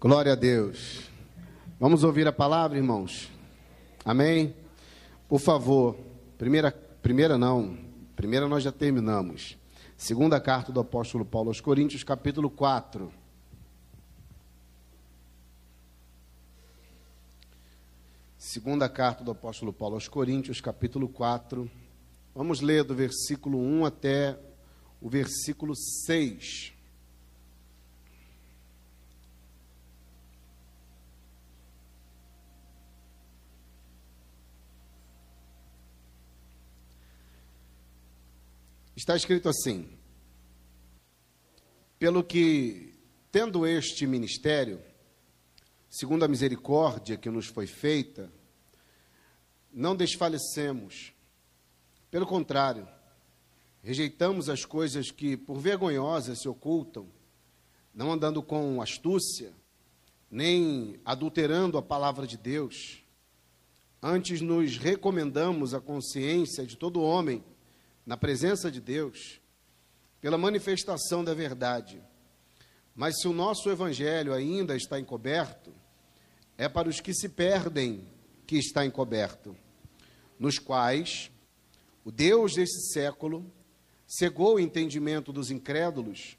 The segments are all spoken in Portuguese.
Glória a Deus. Vamos ouvir a palavra, irmãos. Amém? Por favor, primeira, primeira não, primeira nós já terminamos. Segunda carta do apóstolo Paulo aos Coríntios, capítulo 4. Segunda carta do apóstolo Paulo aos Coríntios, capítulo 4. Vamos ler do versículo 1 até o versículo 6. Está escrito assim: Pelo que, tendo este ministério, segundo a misericórdia que nos foi feita, não desfalecemos. Pelo contrário, rejeitamos as coisas que, por vergonhosas, se ocultam, não andando com astúcia, nem adulterando a palavra de Deus. Antes nos recomendamos a consciência de todo homem na presença de Deus, pela manifestação da verdade. Mas se o nosso evangelho ainda está encoberto, é para os que se perdem que está encoberto, nos quais o Deus desse século cegou o entendimento dos incrédulos,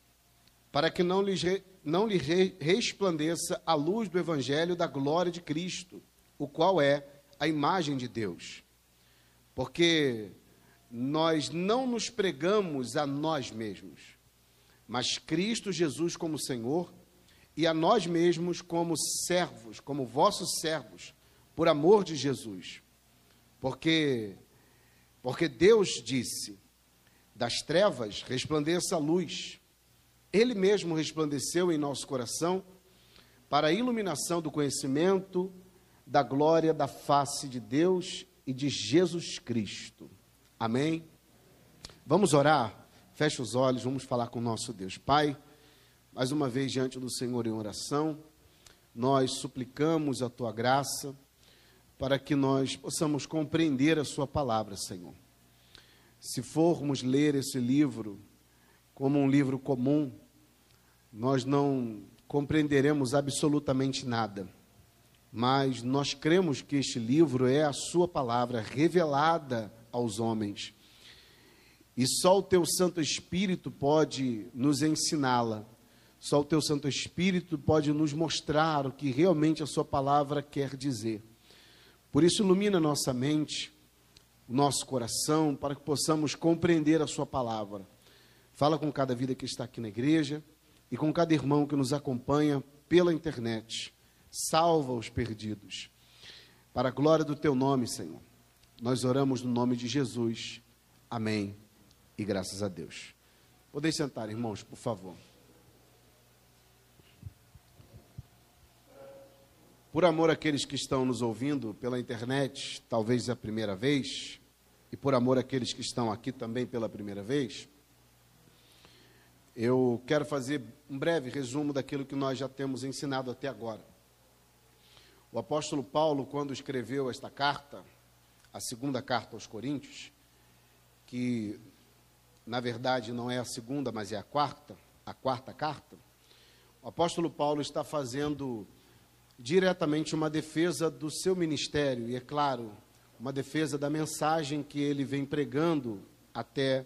para que não lhes, não lhe resplandeça a luz do evangelho da glória de Cristo, o qual é a imagem de Deus. Porque nós não nos pregamos a nós mesmos, mas Cristo Jesus como Senhor e a nós mesmos como servos, como vossos servos, por amor de Jesus. Porque porque Deus disse: das trevas resplandeça a luz. Ele mesmo resplandeceu em nosso coração para a iluminação do conhecimento da glória da face de Deus e de Jesus Cristo. Amém? Vamos orar? Feche os olhos, vamos falar com o nosso Deus. Pai, mais uma vez diante do Senhor em oração, nós suplicamos a tua graça para que nós possamos compreender a sua palavra, Senhor. Se formos ler esse livro como um livro comum, nós não compreenderemos absolutamente nada. Mas nós cremos que este livro é a sua palavra revelada aos homens. E só o teu Santo Espírito pode nos ensiná-la. Só o teu Santo Espírito pode nos mostrar o que realmente a sua palavra quer dizer. Por isso ilumina nossa mente, o nosso coração, para que possamos compreender a sua palavra. Fala com cada vida que está aqui na igreja e com cada irmão que nos acompanha pela internet. Salva os perdidos. Para a glória do teu nome, Senhor. Nós oramos no nome de Jesus. Amém. E graças a Deus. Podem sentar, irmãos, por favor. Por amor àqueles que estão nos ouvindo pela internet, talvez a primeira vez, e por amor àqueles que estão aqui também pela primeira vez, eu quero fazer um breve resumo daquilo que nós já temos ensinado até agora. O apóstolo Paulo, quando escreveu esta carta, a segunda carta aos Coríntios, que na verdade não é a segunda, mas é a quarta, a quarta carta, o apóstolo Paulo está fazendo diretamente uma defesa do seu ministério, e é claro, uma defesa da mensagem que ele vem pregando até,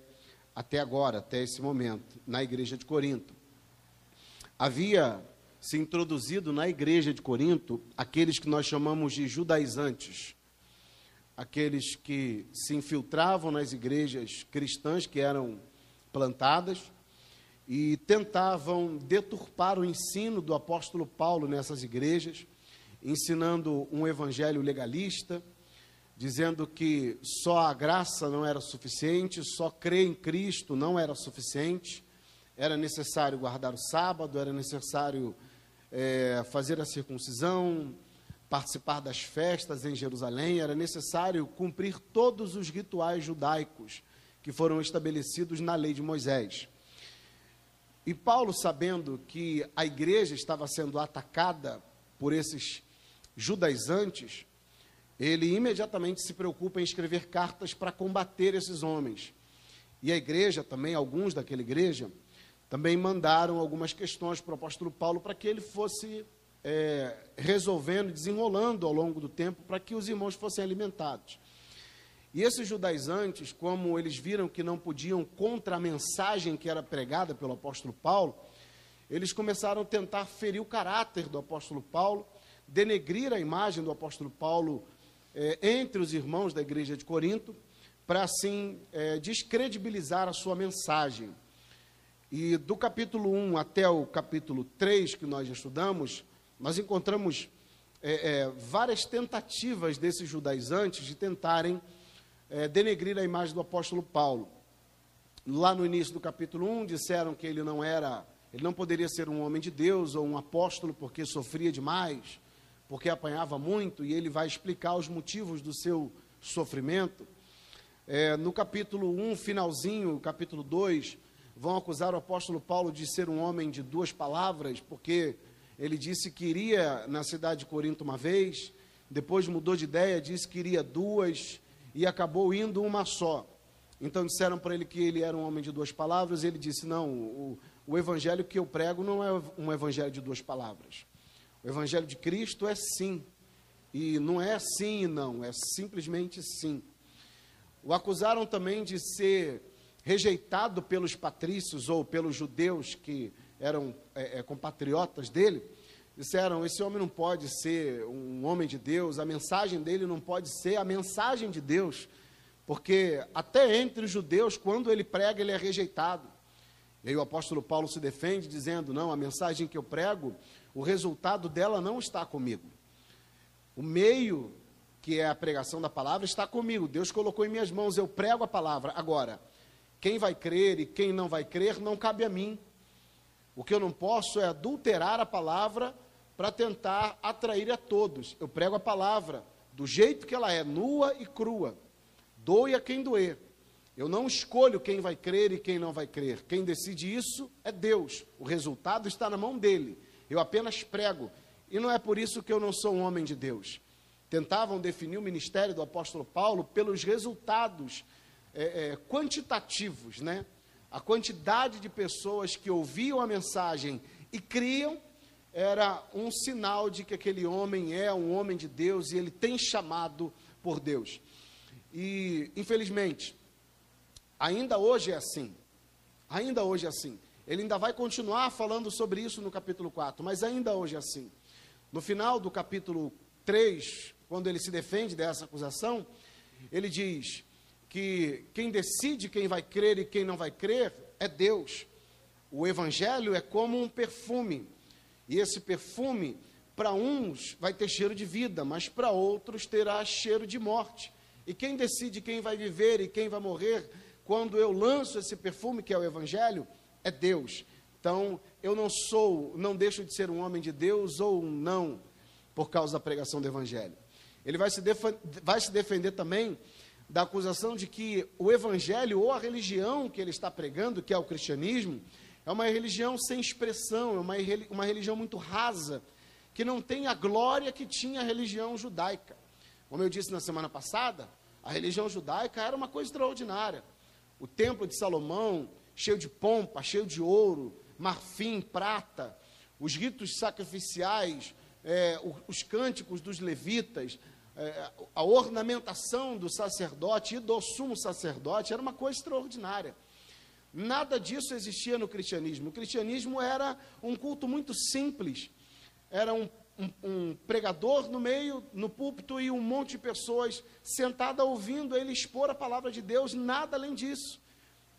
até agora, até esse momento, na igreja de Corinto. Havia se introduzido na igreja de Corinto aqueles que nós chamamos de judaizantes, aqueles que se infiltravam nas igrejas cristãs que eram plantadas e tentavam deturpar o ensino do apóstolo Paulo nessas igrejas, ensinando um evangelho legalista, dizendo que só a graça não era suficiente, só crer em Cristo não era suficiente, era necessário guardar o sábado, era necessário é, fazer a circuncisão, participar das festas em Jerusalém, era necessário cumprir todos os rituais judaicos que foram estabelecidos na lei de Moisés. E Paulo, sabendo que a igreja estava sendo atacada por esses judaizantes, ele imediatamente se preocupa em escrever cartas para combater esses homens. E a igreja também, alguns daquela igreja, também mandaram algumas questões para o apóstolo Paulo para que ele fosse é, resolvendo, desenrolando ao longo do tempo para que os irmãos fossem alimentados. E esses judaizantes, como eles viram que não podiam contra a mensagem que era pregada pelo apóstolo Paulo, eles começaram a tentar ferir o caráter do apóstolo Paulo, denegrir a imagem do apóstolo Paulo eh, entre os irmãos da igreja de Corinto, para assim eh, descredibilizar a sua mensagem. E do capítulo 1 até o capítulo 3 que nós estudamos, nós encontramos eh, várias tentativas desses judaizantes de tentarem é, denegrir a imagem do apóstolo Paulo. Lá no início do capítulo 1, disseram que ele não era, ele não poderia ser um homem de Deus ou um apóstolo porque sofria demais, porque apanhava muito, e ele vai explicar os motivos do seu sofrimento. É, no capítulo 1, finalzinho, capítulo 2, vão acusar o apóstolo Paulo de ser um homem de duas palavras, porque ele disse que iria na cidade de Corinto uma vez, depois mudou de ideia, disse que iria duas, e acabou indo uma só. Então disseram para ele que ele era um homem de duas palavras, e ele disse: Não, o, o evangelho que eu prego não é um evangelho de duas palavras. O evangelho de Cristo é sim, e não é sim e não, é simplesmente sim. O acusaram também de ser rejeitado pelos patrícios ou pelos judeus que eram é, é, compatriotas dele, disseram: esse homem não pode ser um homem de Deus, a mensagem dele não pode ser a mensagem de Deus, porque até entre os judeus, quando ele prega, ele é rejeitado. E aí o apóstolo Paulo se defende dizendo: não, a mensagem que eu prego, o resultado dela não está comigo. O meio, que é a pregação da palavra, está comigo. Deus colocou em minhas mãos, eu prego a palavra. Agora, quem vai crer e quem não vai crer, não cabe a mim. O que eu não posso é adulterar a palavra para tentar atrair a todos. Eu prego a palavra do jeito que ela é, nua e crua. Doe a quem doer. Eu não escolho quem vai crer e quem não vai crer. Quem decide isso é Deus. O resultado está na mão dele. Eu apenas prego. E não é por isso que eu não sou um homem de Deus. Tentavam definir o ministério do apóstolo Paulo pelos resultados é, é, quantitativos, né? A quantidade de pessoas que ouviam a mensagem e criam era um sinal de que aquele homem é um homem de Deus e ele tem chamado por Deus. E, infelizmente, ainda hoje é assim. Ainda hoje é assim. Ele ainda vai continuar falando sobre isso no capítulo 4, mas ainda hoje é assim. No final do capítulo 3, quando ele se defende dessa acusação, ele diz que quem decide quem vai crer e quem não vai crer é Deus. O evangelho é como um perfume e esse perfume, para uns, vai ter cheiro de vida, mas para outros terá cheiro de morte. E quem decide quem vai viver e quem vai morrer, quando eu lanço esse perfume, que é o Evangelho, é Deus. Então, eu não sou, não deixo de ser um homem de Deus ou um não, por causa da pregação do Evangelho. Ele vai se, vai se defender também da acusação de que o Evangelho ou a religião que ele está pregando, que é o cristianismo, é uma religião sem expressão, é uma, religião muito rasa, que não tem a glória que tinha a religião judaica. Como eu disse na semana passada, a religião judaica era uma coisa extraordinária. O templo de Salomão, cheio de pompa, cheio de ouro, marfim, prata, os ritos sacrificiais, é, os cânticos dos levitas, é, a ornamentação do sacerdote e do sumo sacerdote era uma coisa extraordinária. Nada disso existia no cristianismo. O cristianismo era um culto muito simples. Era um, um, um pregador no meio, no púlpito, e um monte de pessoas sentadas ouvindo ele expor a palavra de Deus, nada além disso.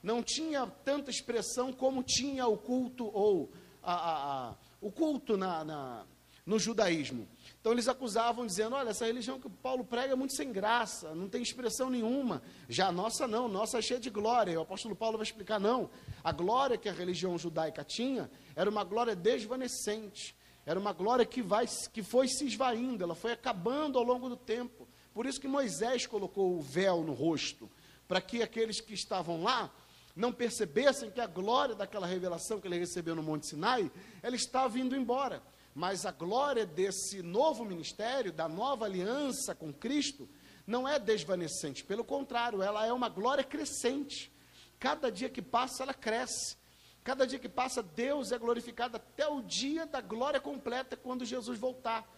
Não tinha tanta expressão como tinha o culto ou a, a, a, o culto na, na, no judaísmo. Então eles acusavam, dizendo: olha, essa religião que Paulo prega é muito sem graça, não tem expressão nenhuma. Já a nossa não, nossa é cheia de glória. E o apóstolo Paulo vai explicar: não. A glória que a religião judaica tinha era uma glória desvanecente, era uma glória que, vai, que foi se esvaindo, ela foi acabando ao longo do tempo. Por isso que Moisés colocou o véu no rosto, para que aqueles que estavam lá não percebessem que a glória daquela revelação que ele recebeu no Monte Sinai, ela estava indo embora. Mas a glória desse novo ministério, da nova aliança com Cristo, não é desvanecente, pelo contrário, ela é uma glória crescente. Cada dia que passa, ela cresce. Cada dia que passa, Deus é glorificado até o dia da glória completa, quando Jesus voltar.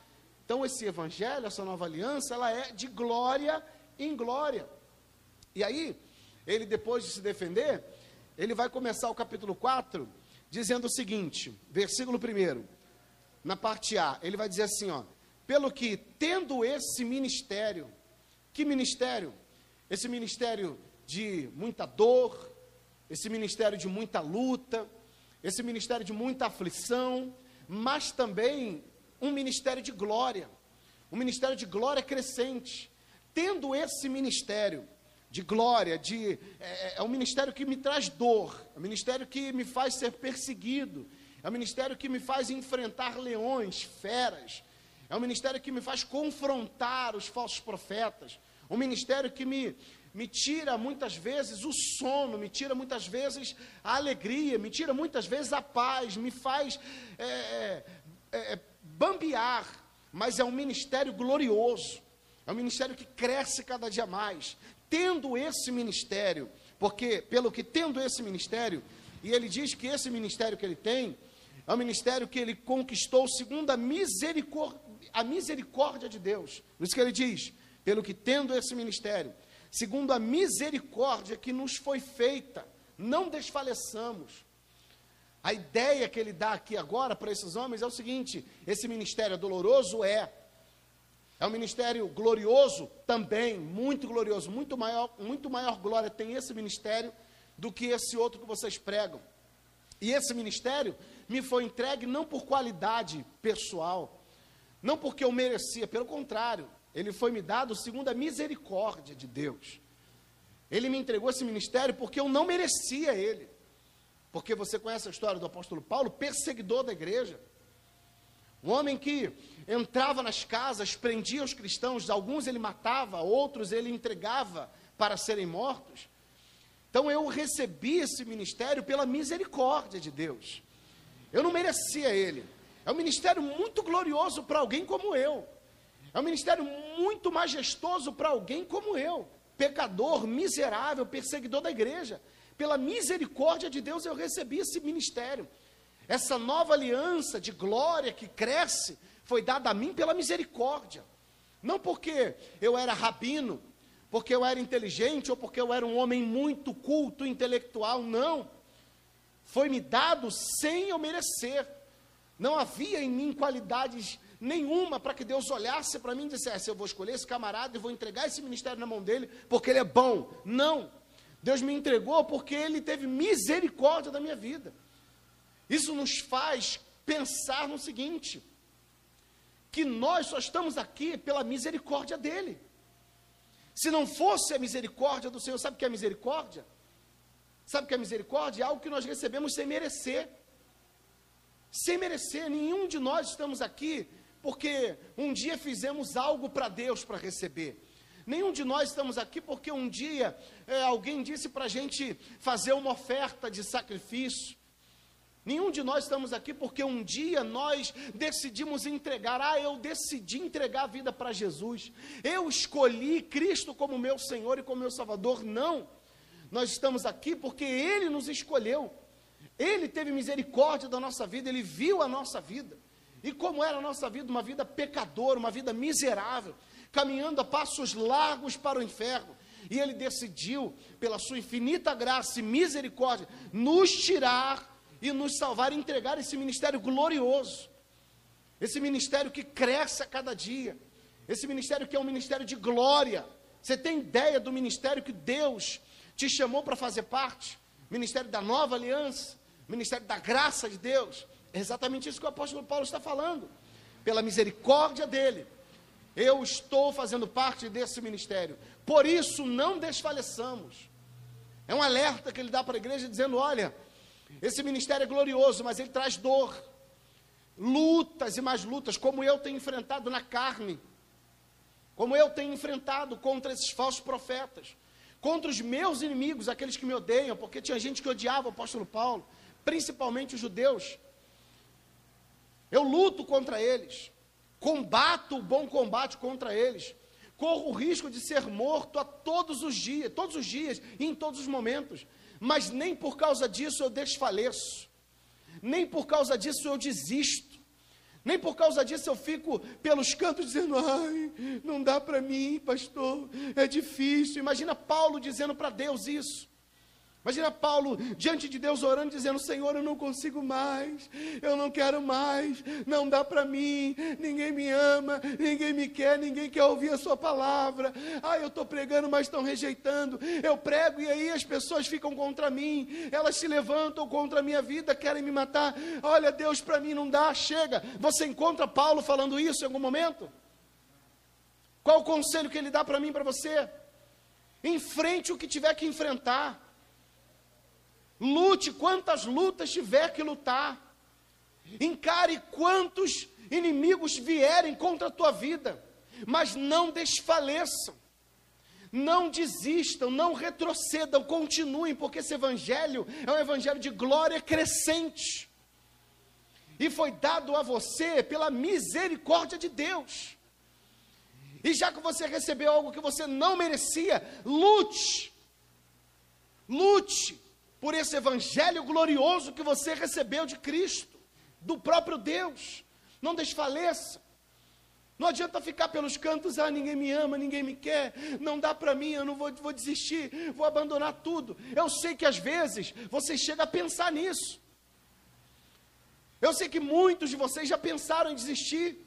Então, esse evangelho, essa nova aliança, ela é de glória em glória. E aí, ele depois de se defender, ele vai começar o capítulo 4 dizendo o seguinte, versículo 1, na parte A, ele vai dizer assim, ó, pelo que tendo esse ministério, que ministério? Esse ministério de muita dor, esse ministério de muita luta, esse ministério de muita aflição, mas também um ministério de glória, um ministério de glória crescente. Tendo esse ministério de glória, de é, é um ministério que me traz dor, é um ministério que me faz ser perseguido, é um ministério que me faz enfrentar leões, feras, é um ministério que me faz confrontar os falsos profetas, um ministério que me me tira muitas vezes o sono, me tira muitas vezes a alegria, me tira muitas vezes a paz, me faz é, é, é, bambear, mas é um ministério glorioso, é um ministério que cresce cada dia mais. Tendo esse ministério, porque, pelo que tendo esse ministério, e ele diz que esse ministério que ele tem, é um ministério que ele conquistou segundo a misericórdia, a misericórdia de Deus. Por isso que ele diz, pelo que tendo esse ministério, segundo a misericórdia que nos foi feita, não desfaleçamos. A ideia que ele dá aqui agora para esses homens é o seguinte: esse ministério é doloroso? É. É um ministério glorioso? Também, muito glorioso, muito maior, muito maior glória tem esse ministério do que esse outro que vocês pregam. E esse ministério me foi entregue não por qualidade pessoal, não porque eu merecia, pelo contrário, ele foi me dado segundo a misericórdia de Deus. Ele me entregou esse ministério porque eu não merecia ele. Porque você conhece a história do apóstolo Paulo, perseguidor da igreja. Um homem que entrava nas casas, prendia os cristãos, alguns ele matava, outros ele entregava para serem mortos. Então eu recebi esse ministério pela misericórdia de Deus. Eu não merecia ele. É um ministério muito glorioso para alguém como eu. É um ministério muito majestoso para alguém como eu, pecador, miserável, perseguidor da igreja. Pela misericórdia de Deus eu recebi esse ministério. Essa nova aliança de glória que cresce foi dada a mim pela misericórdia. Não porque eu era rabino, porque eu era inteligente ou porque eu era um homem muito culto, intelectual, não. Foi me dado sem eu merecer. Não havia em mim qualidades nenhuma para que Deus olhasse para mim e dissesse: Eu vou escolher esse camarada e vou entregar esse ministério na mão dele porque ele é bom. Não. Deus me entregou porque ele teve misericórdia da minha vida. Isso nos faz pensar no seguinte: que nós só estamos aqui pela misericórdia dele. Se não fosse a misericórdia do Senhor, sabe o que é misericórdia? Sabe o que é misericórdia? É algo que nós recebemos sem merecer. Sem merecer, nenhum de nós estamos aqui porque um dia fizemos algo para Deus para receber. Nenhum de nós estamos aqui porque um dia é, alguém disse para a gente fazer uma oferta de sacrifício. Nenhum de nós estamos aqui porque um dia nós decidimos entregar. Ah, eu decidi entregar a vida para Jesus. Eu escolhi Cristo como meu Senhor e como meu Salvador. Não. Nós estamos aqui porque Ele nos escolheu. Ele teve misericórdia da nossa vida, Ele viu a nossa vida. E como era a nossa vida? Uma vida pecadora, uma vida miserável, caminhando a passos largos para o inferno. E Ele decidiu, pela Sua infinita graça e misericórdia, nos tirar e nos salvar e entregar esse ministério glorioso. Esse ministério que cresce a cada dia. Esse ministério que é um ministério de glória. Você tem ideia do ministério que Deus te chamou para fazer parte? Ministério da nova aliança, ministério da graça de Deus. É exatamente isso que o apóstolo Paulo está falando. Pela misericórdia dele, eu estou fazendo parte desse ministério. Por isso, não desfaleçamos. É um alerta que ele dá para a igreja, dizendo: olha, esse ministério é glorioso, mas ele traz dor, lutas e mais lutas, como eu tenho enfrentado na carne, como eu tenho enfrentado contra esses falsos profetas, contra os meus inimigos, aqueles que me odeiam, porque tinha gente que odiava o apóstolo Paulo, principalmente os judeus. Eu luto contra eles, combato o bom combate contra eles, corro o risco de ser morto a todos os dias, todos os dias e em todos os momentos. Mas nem por causa disso eu desfaleço, nem por causa disso eu desisto, nem por causa disso eu fico pelos cantos dizendo: ai, não dá para mim, pastor, é difícil. Imagina Paulo dizendo para Deus isso. Imagina Paulo diante de Deus orando, dizendo: Senhor, eu não consigo mais, eu não quero mais, não dá para mim, ninguém me ama, ninguém me quer, ninguém quer ouvir a Sua palavra. Ah, eu estou pregando, mas estão rejeitando. Eu prego e aí as pessoas ficam contra mim, elas se levantam contra a minha vida, querem me matar. Olha, Deus, para mim não dá, chega. Você encontra Paulo falando isso em algum momento? Qual o conselho que ele dá para mim, para você? Enfrente o que tiver que enfrentar. Lute quantas lutas tiver que lutar. Encare quantos inimigos vierem contra a tua vida. Mas não desfaleçam. Não desistam, não retrocedam, continuem, porque esse evangelho é um evangelho de glória crescente. E foi dado a você pela misericórdia de Deus. E já que você recebeu algo que você não merecia, lute. Lute por esse evangelho glorioso que você recebeu de Cristo, do próprio Deus. Não desfaleça. Não adianta ficar pelos cantos, ah, ninguém me ama, ninguém me quer, não dá para mim, eu não vou, vou desistir, vou abandonar tudo. Eu sei que às vezes você chega a pensar nisso. Eu sei que muitos de vocês já pensaram em desistir.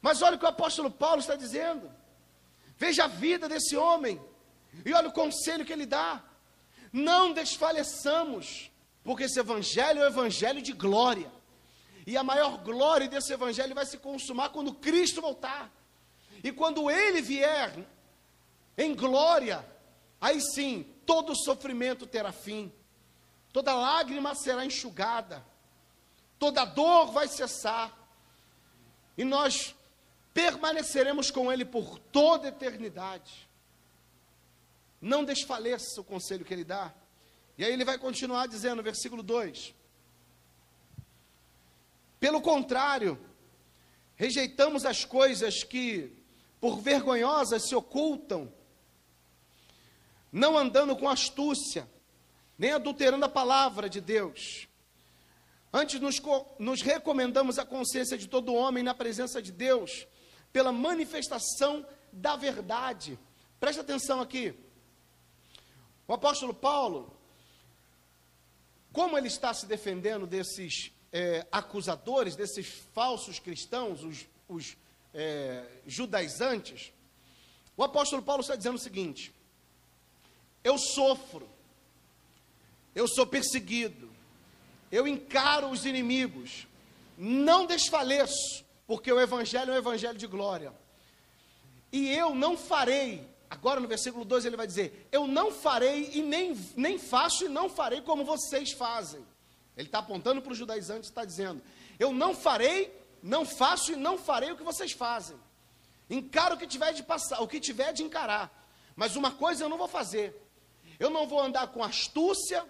Mas olha o que o apóstolo Paulo está dizendo. Veja a vida desse homem. E olha o conselho que ele dá. Não desfaleçamos, porque esse evangelho é o evangelho de glória. E a maior glória desse evangelho vai se consumar quando Cristo voltar. E quando ele vier em glória, aí sim, todo sofrimento terá fim. Toda lágrima será enxugada. Toda dor vai cessar. E nós permaneceremos com ele por toda eternidade. Não desfaleça o conselho que ele dá. E aí ele vai continuar dizendo, versículo 2: Pelo contrário, rejeitamos as coisas que, por vergonhosas, se ocultam, não andando com astúcia, nem adulterando a palavra de Deus. Antes nos, nos recomendamos a consciência de todo homem na presença de Deus, pela manifestação da verdade. Preste atenção aqui. O apóstolo Paulo, como ele está se defendendo desses é, acusadores, desses falsos cristãos, os, os é, judaizantes, o apóstolo Paulo está dizendo o seguinte: eu sofro, eu sou perseguido, eu encaro os inimigos, não desfaleço, porque o Evangelho é um Evangelho de glória, e eu não farei Agora no versículo 2 ele vai dizer: Eu não farei e nem, nem faço e não farei como vocês fazem. Ele está apontando para os judaizantes e está dizendo: Eu não farei, não faço e não farei o que vocês fazem. Encaro o que tiver de passar, o que tiver de encarar. Mas uma coisa eu não vou fazer. Eu não vou andar com astúcia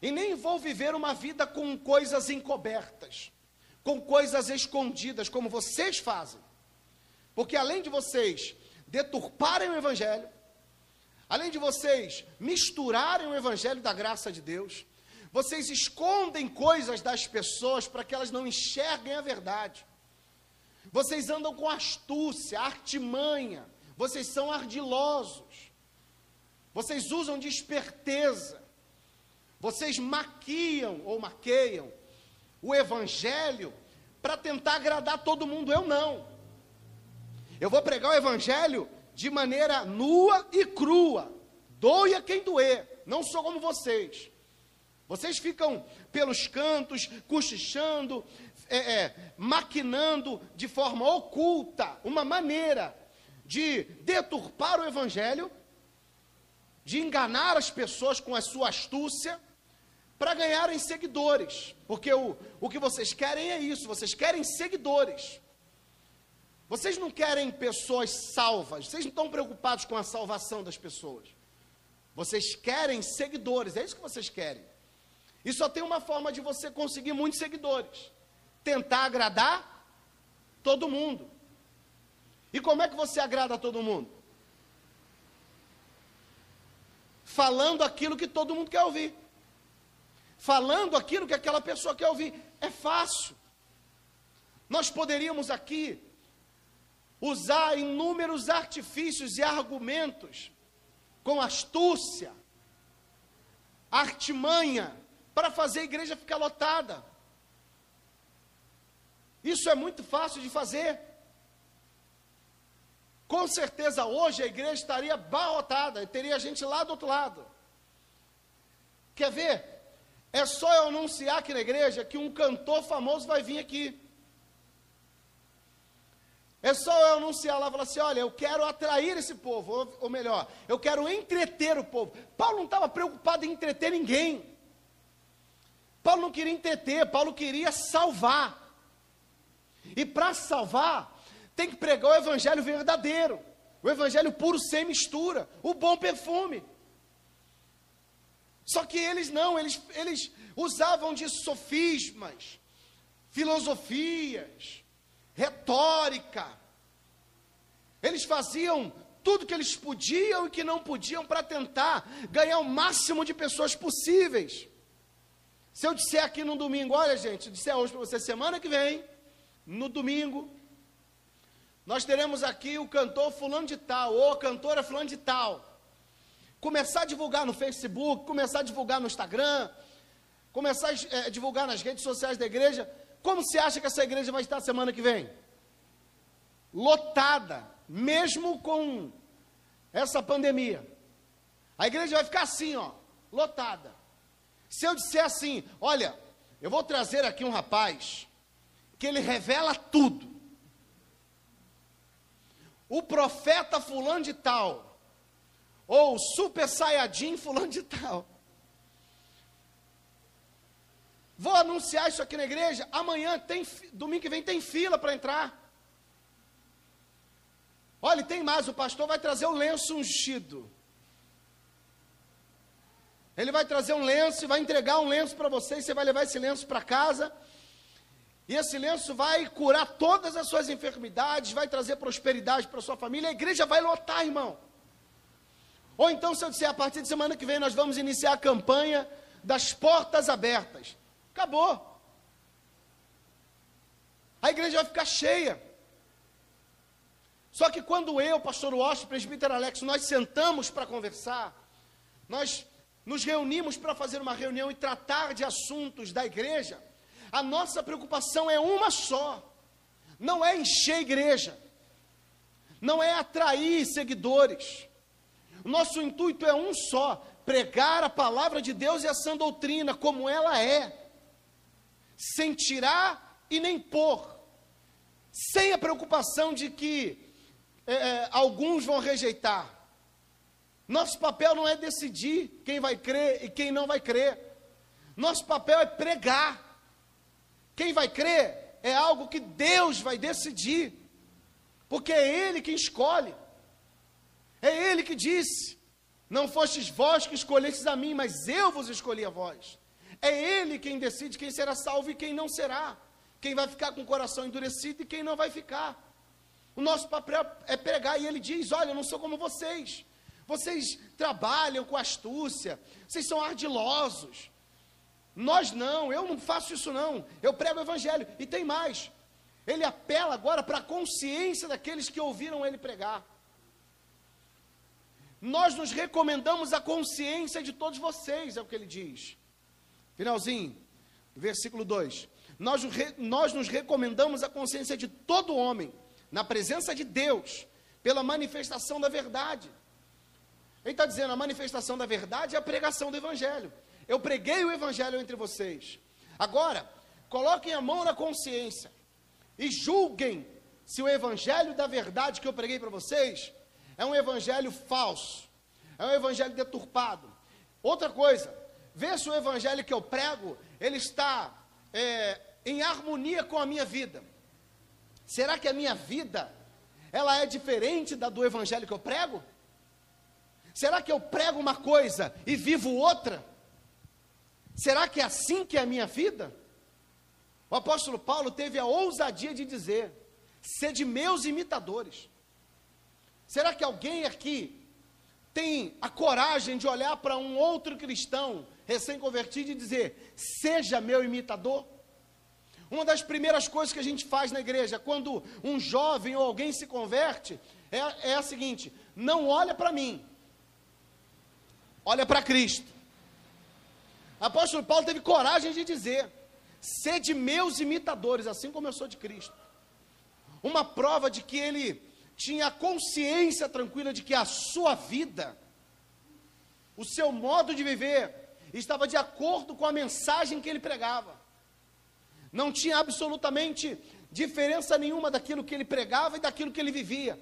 e nem vou viver uma vida com coisas encobertas, com coisas escondidas, como vocês fazem. Porque além de vocês deturparem o Evangelho, além de vocês misturarem o Evangelho da graça de Deus, vocês escondem coisas das pessoas para que elas não enxerguem a verdade. Vocês andam com astúcia, artimanha, vocês são ardilosos, vocês usam de esperteza, vocês maquiam ou maqueiam o Evangelho para tentar agradar todo mundo. Eu não. Eu vou pregar o evangelho de maneira nua e crua. Doe a quem doer. Não sou como vocês. Vocês ficam pelos cantos, cochichando, é, é, maquinando de forma oculta uma maneira de deturpar o evangelho, de enganar as pessoas com a sua astúcia, para ganharem seguidores. Porque o, o que vocês querem é isso, vocês querem seguidores. Vocês não querem pessoas salvas, vocês não estão preocupados com a salvação das pessoas. Vocês querem seguidores, é isso que vocês querem. E só tem uma forma de você conseguir muitos seguidores: tentar agradar todo mundo. E como é que você agrada a todo mundo? falando aquilo que todo mundo quer ouvir. Falando aquilo que aquela pessoa quer ouvir. É fácil. Nós poderíamos aqui usar inúmeros artifícios e argumentos com astúcia, artimanha, para fazer a igreja ficar lotada. Isso é muito fácil de fazer. Com certeza hoje a igreja estaria barrotada, teria gente lá do outro lado. Quer ver? É só eu anunciar aqui na igreja que um cantor famoso vai vir aqui. É só eu anunciar lá e falar assim: olha, eu quero atrair esse povo, ou, ou melhor, eu quero entreter o povo. Paulo não estava preocupado em entreter ninguém. Paulo não queria entreter, Paulo queria salvar. E para salvar, tem que pregar o evangelho verdadeiro, o evangelho puro sem mistura, o bom perfume. Só que eles não, eles, eles usavam de sofismas, filosofias, retórica. Eles faziam tudo que eles podiam e que não podiam para tentar ganhar o máximo de pessoas possíveis. Se eu disser aqui no domingo, olha gente, disser hoje para você, semana que vem, no domingo, nós teremos aqui o cantor fulano de tal, ou a cantora fulano de tal. Começar a divulgar no Facebook, começar a divulgar no Instagram, começar a é, divulgar nas redes sociais da igreja, como você acha que essa igreja vai estar semana que vem? Lotada, mesmo com essa pandemia. A igreja vai ficar assim, ó, lotada. Se eu disser assim, olha, eu vou trazer aqui um rapaz que ele revela tudo. O profeta fulano de tal, ou super saiyajin fulano de tal. Vou anunciar isso aqui na igreja. Amanhã tem, domingo que vem tem fila para entrar. Olha, tem mais, o pastor vai trazer o lenço ungido. Ele vai trazer um lenço e vai entregar um lenço para você, e você vai levar esse lenço para casa. E esse lenço vai curar todas as suas enfermidades, vai trazer prosperidade para sua família. A igreja vai lotar, irmão. Ou então, se eu disser, a partir de semana que vem, nós vamos iniciar a campanha das portas abertas. Acabou. A igreja vai ficar cheia. Só que quando eu, pastor Washington, presbítero Alex, nós sentamos para conversar, nós nos reunimos para fazer uma reunião e tratar de assuntos da igreja, a nossa preocupação é uma só: não é encher a igreja, não é atrair seguidores. Nosso intuito é um só: pregar a palavra de Deus e a sã doutrina como ela é sem tirar e nem pôr, sem a preocupação de que é, é, alguns vão rejeitar. Nosso papel não é decidir quem vai crer e quem não vai crer. Nosso papel é pregar. Quem vai crer é algo que Deus vai decidir, porque é Ele que escolhe. É Ele que disse: Não fostes vós que escolhestes a mim, mas eu vos escolhi a vós. É Ele quem decide quem será salvo e quem não será. Quem vai ficar com o coração endurecido e quem não vai ficar. O nosso papel é pregar e ele diz: Olha, eu não sou como vocês. Vocês trabalham com astúcia, vocês são ardilosos. Nós não, eu não faço isso não. Eu prego o evangelho. E tem mais. Ele apela agora para a consciência daqueles que ouviram ele pregar. Nós nos recomendamos a consciência de todos vocês, é o que ele diz. Finalzinho, versículo 2. Nós, nós nos recomendamos a consciência de todo homem, na presença de Deus, pela manifestação da verdade. Ele está dizendo: a manifestação da verdade é a pregação do Evangelho. Eu preguei o Evangelho entre vocês. Agora, coloquem a mão na consciência e julguem se o Evangelho da verdade que eu preguei para vocês é um Evangelho falso, é um Evangelho deturpado. Outra coisa, Vê se o evangelho que eu prego, ele está é, em harmonia com a minha vida. Será que a minha vida, ela é diferente da do evangelho que eu prego? Será que eu prego uma coisa e vivo outra? Será que é assim que é a minha vida? O apóstolo Paulo teve a ousadia de dizer: sede meus imitadores. Será que alguém aqui tem a coragem de olhar para um outro cristão recém-convertido e dizer: seja meu imitador? Uma das primeiras coisas que a gente faz na igreja, quando um jovem ou alguém se converte, é, é a seguinte: não olha para mim, olha para Cristo. Apóstolo Paulo teve coragem de dizer: sede meus imitadores, assim como eu sou de Cristo. Uma prova de que ele tinha consciência tranquila de que a sua vida, o seu modo de viver, estava de acordo com a mensagem que ele pregava. Não tinha absolutamente diferença nenhuma daquilo que ele pregava e daquilo que ele vivia.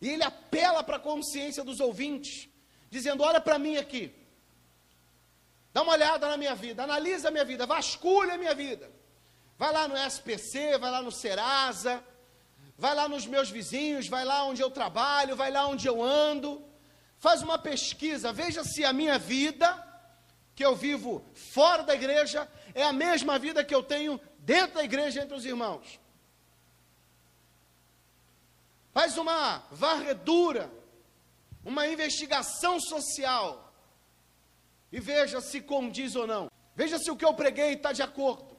E ele apela para a consciência dos ouvintes, dizendo: Olha para mim aqui, dá uma olhada na minha vida, analisa a minha vida, vasculha a minha vida. Vai lá no SPC, vai lá no Serasa, vai lá nos meus vizinhos, vai lá onde eu trabalho, vai lá onde eu ando. Faz uma pesquisa, veja se a minha vida, que eu vivo fora da igreja, é a mesma vida que eu tenho dentro da igreja entre os irmãos. Faz uma varredura, uma investigação social e veja se condiz ou não. Veja se o que eu preguei está de acordo.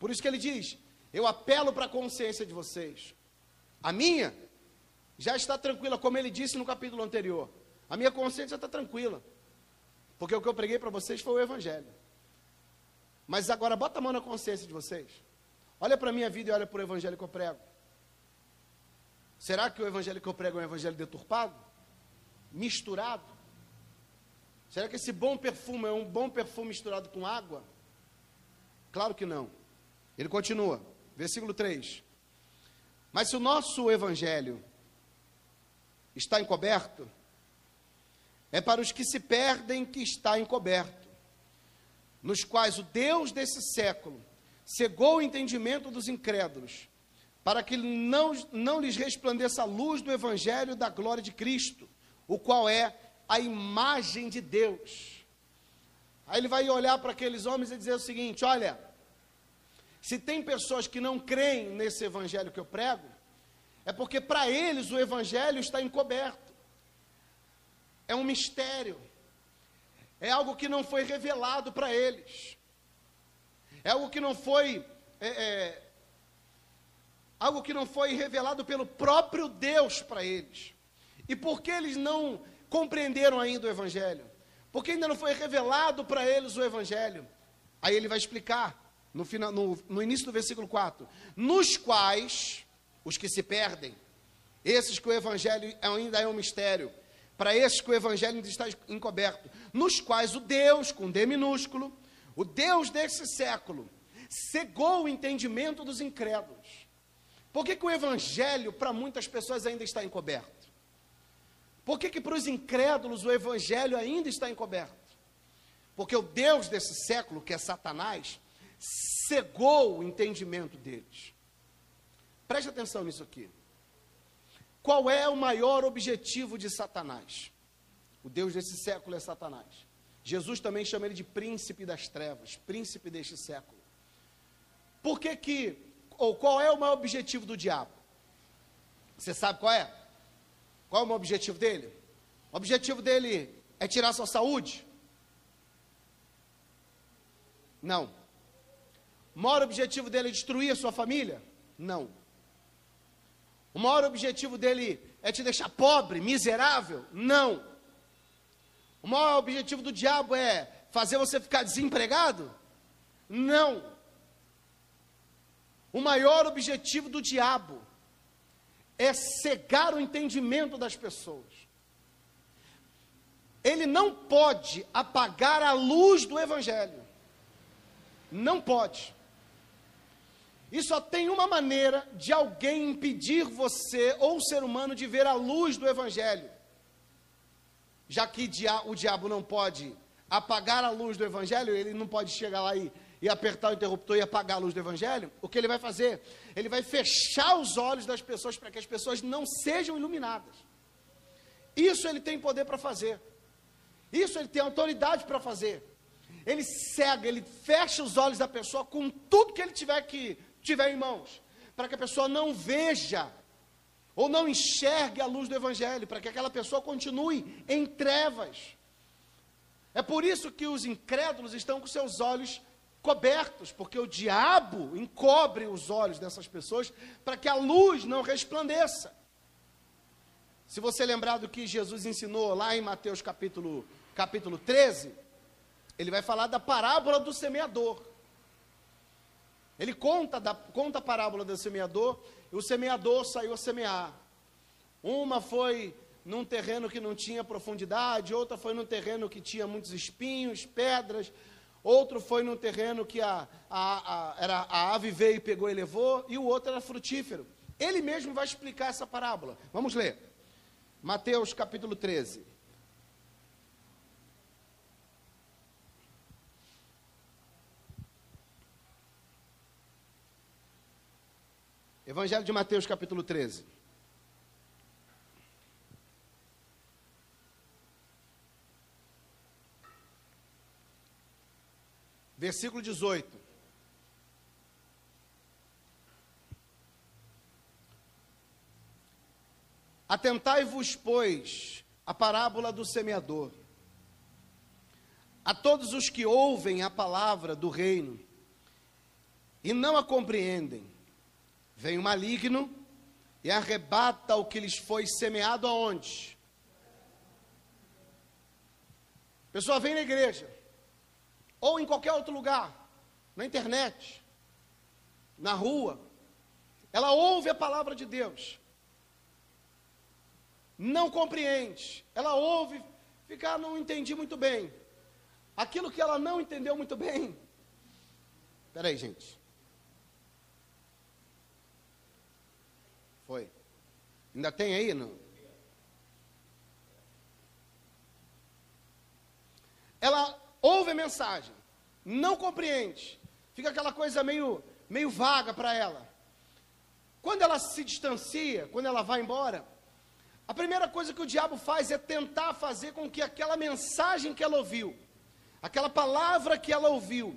Por isso que ele diz: Eu apelo para a consciência de vocês. A minha já está tranquila, como ele disse no capítulo anterior. A minha consciência está tranquila. Porque o que eu preguei para vocês foi o Evangelho. Mas agora bota a mão na consciência de vocês. Olha para a minha vida e olha para o evangelho que eu prego. Será que o evangelho que eu prego é um evangelho deturpado? Misturado? Será que esse bom perfume é um bom perfume misturado com água? Claro que não. Ele continua, versículo 3. Mas se o nosso evangelho está encoberto, é para os que se perdem que está encoberto, nos quais o Deus desse século cegou o entendimento dos incrédulos, para que não, não lhes resplandeça a luz do Evangelho da glória de Cristo, o qual é a imagem de Deus. Aí ele vai olhar para aqueles homens e dizer o seguinte: olha, se tem pessoas que não creem nesse Evangelho que eu prego, é porque para eles o Evangelho está encoberto, é um mistério, é algo que não foi revelado para eles é algo que não foi é, é, algo que não foi revelado pelo próprio Deus para eles. E por que eles não compreenderam ainda o Evangelho? Porque ainda não foi revelado para eles o Evangelho. Aí ele vai explicar no, final, no, no início do versículo 4: nos quais os que se perdem, esses que o Evangelho ainda é um mistério, para esses que o Evangelho ainda está encoberto, nos quais o Deus, com D minúsculo, o Deus desse século cegou o entendimento dos incrédulos. Por que, que o evangelho para muitas pessoas ainda está encoberto? Por que, que para os incrédulos o evangelho ainda está encoberto? Porque o Deus desse século, que é Satanás, cegou o entendimento deles. Preste atenção nisso aqui. Qual é o maior objetivo de Satanás? O Deus desse século é Satanás. Jesus também chama ele de príncipe das trevas, príncipe deste século. Por que que, ou qual é o maior objetivo do diabo? Você sabe qual é? Qual é o objetivo dele? O objetivo dele é tirar sua saúde? Não. O maior objetivo dele é destruir a sua família? Não. O maior objetivo dele é te deixar pobre, miserável? Não. O maior objetivo do diabo é fazer você ficar desempregado? Não. O maior objetivo do diabo é cegar o entendimento das pessoas. Ele não pode apagar a luz do Evangelho. Não pode. E só tem uma maneira de alguém impedir você ou o ser humano de ver a luz do Evangelho já que o diabo não pode apagar a luz do evangelho, ele não pode chegar lá e, e apertar o interruptor e apagar a luz do evangelho, o que ele vai fazer? Ele vai fechar os olhos das pessoas para que as pessoas não sejam iluminadas. Isso ele tem poder para fazer. Isso ele tem autoridade para fazer. Ele cega, ele fecha os olhos da pessoa com tudo que ele tiver que tiver em mãos, para que a pessoa não veja ou não enxergue a luz do Evangelho, para que aquela pessoa continue em trevas. É por isso que os incrédulos estão com seus olhos cobertos, porque o diabo encobre os olhos dessas pessoas para que a luz não resplandeça. Se você lembrar do que Jesus ensinou lá em Mateus capítulo, capítulo 13, ele vai falar da parábola do semeador. Ele conta, da, conta a parábola do semeador, e o semeador saiu a semear. Uma foi num terreno que não tinha profundidade, outra foi num terreno que tinha muitos espinhos, pedras, outro foi num terreno que a, a, a, era, a ave veio pegou e levou, e o outro era frutífero. Ele mesmo vai explicar essa parábola. Vamos ler. Mateus capítulo 13. Evangelho de Mateus, capítulo 13. Versículo 18. Atentai-vos, pois, a parábola do semeador. A todos os que ouvem a palavra do reino e não a compreendem, Vem o maligno e arrebata o que lhes foi semeado aonde? A pessoa vem na igreja, ou em qualquer outro lugar, na internet, na rua, ela ouve a palavra de Deus, não compreende, ela ouve, fica, ah, não entendi muito bem. Aquilo que ela não entendeu muito bem. Espera aí, gente. Foi. Ainda tem aí? Não? Ela ouve a mensagem, não compreende, fica aquela coisa meio, meio vaga para ela. Quando ela se distancia, quando ela vai embora, a primeira coisa que o diabo faz é tentar fazer com que aquela mensagem que ela ouviu, aquela palavra que ela ouviu,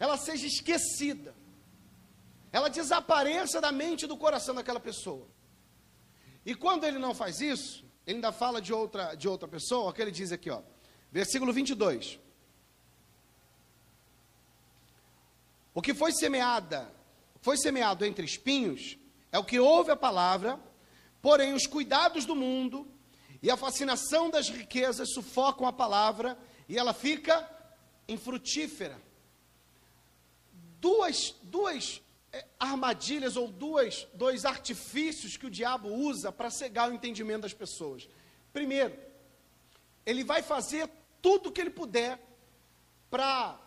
ela seja esquecida ela desapareça da mente e do coração daquela pessoa. E quando ele não faz isso, ele ainda fala de outra, de outra pessoa, que ele diz aqui, ó, versículo 22. O que foi semeada, foi semeado entre espinhos, é o que ouve a palavra, porém os cuidados do mundo e a fascinação das riquezas sufocam a palavra e ela fica infrutífera. Duas, duas armadilhas ou duas, dois artifícios que o diabo usa para cegar o entendimento das pessoas. Primeiro, ele vai fazer tudo o que ele puder para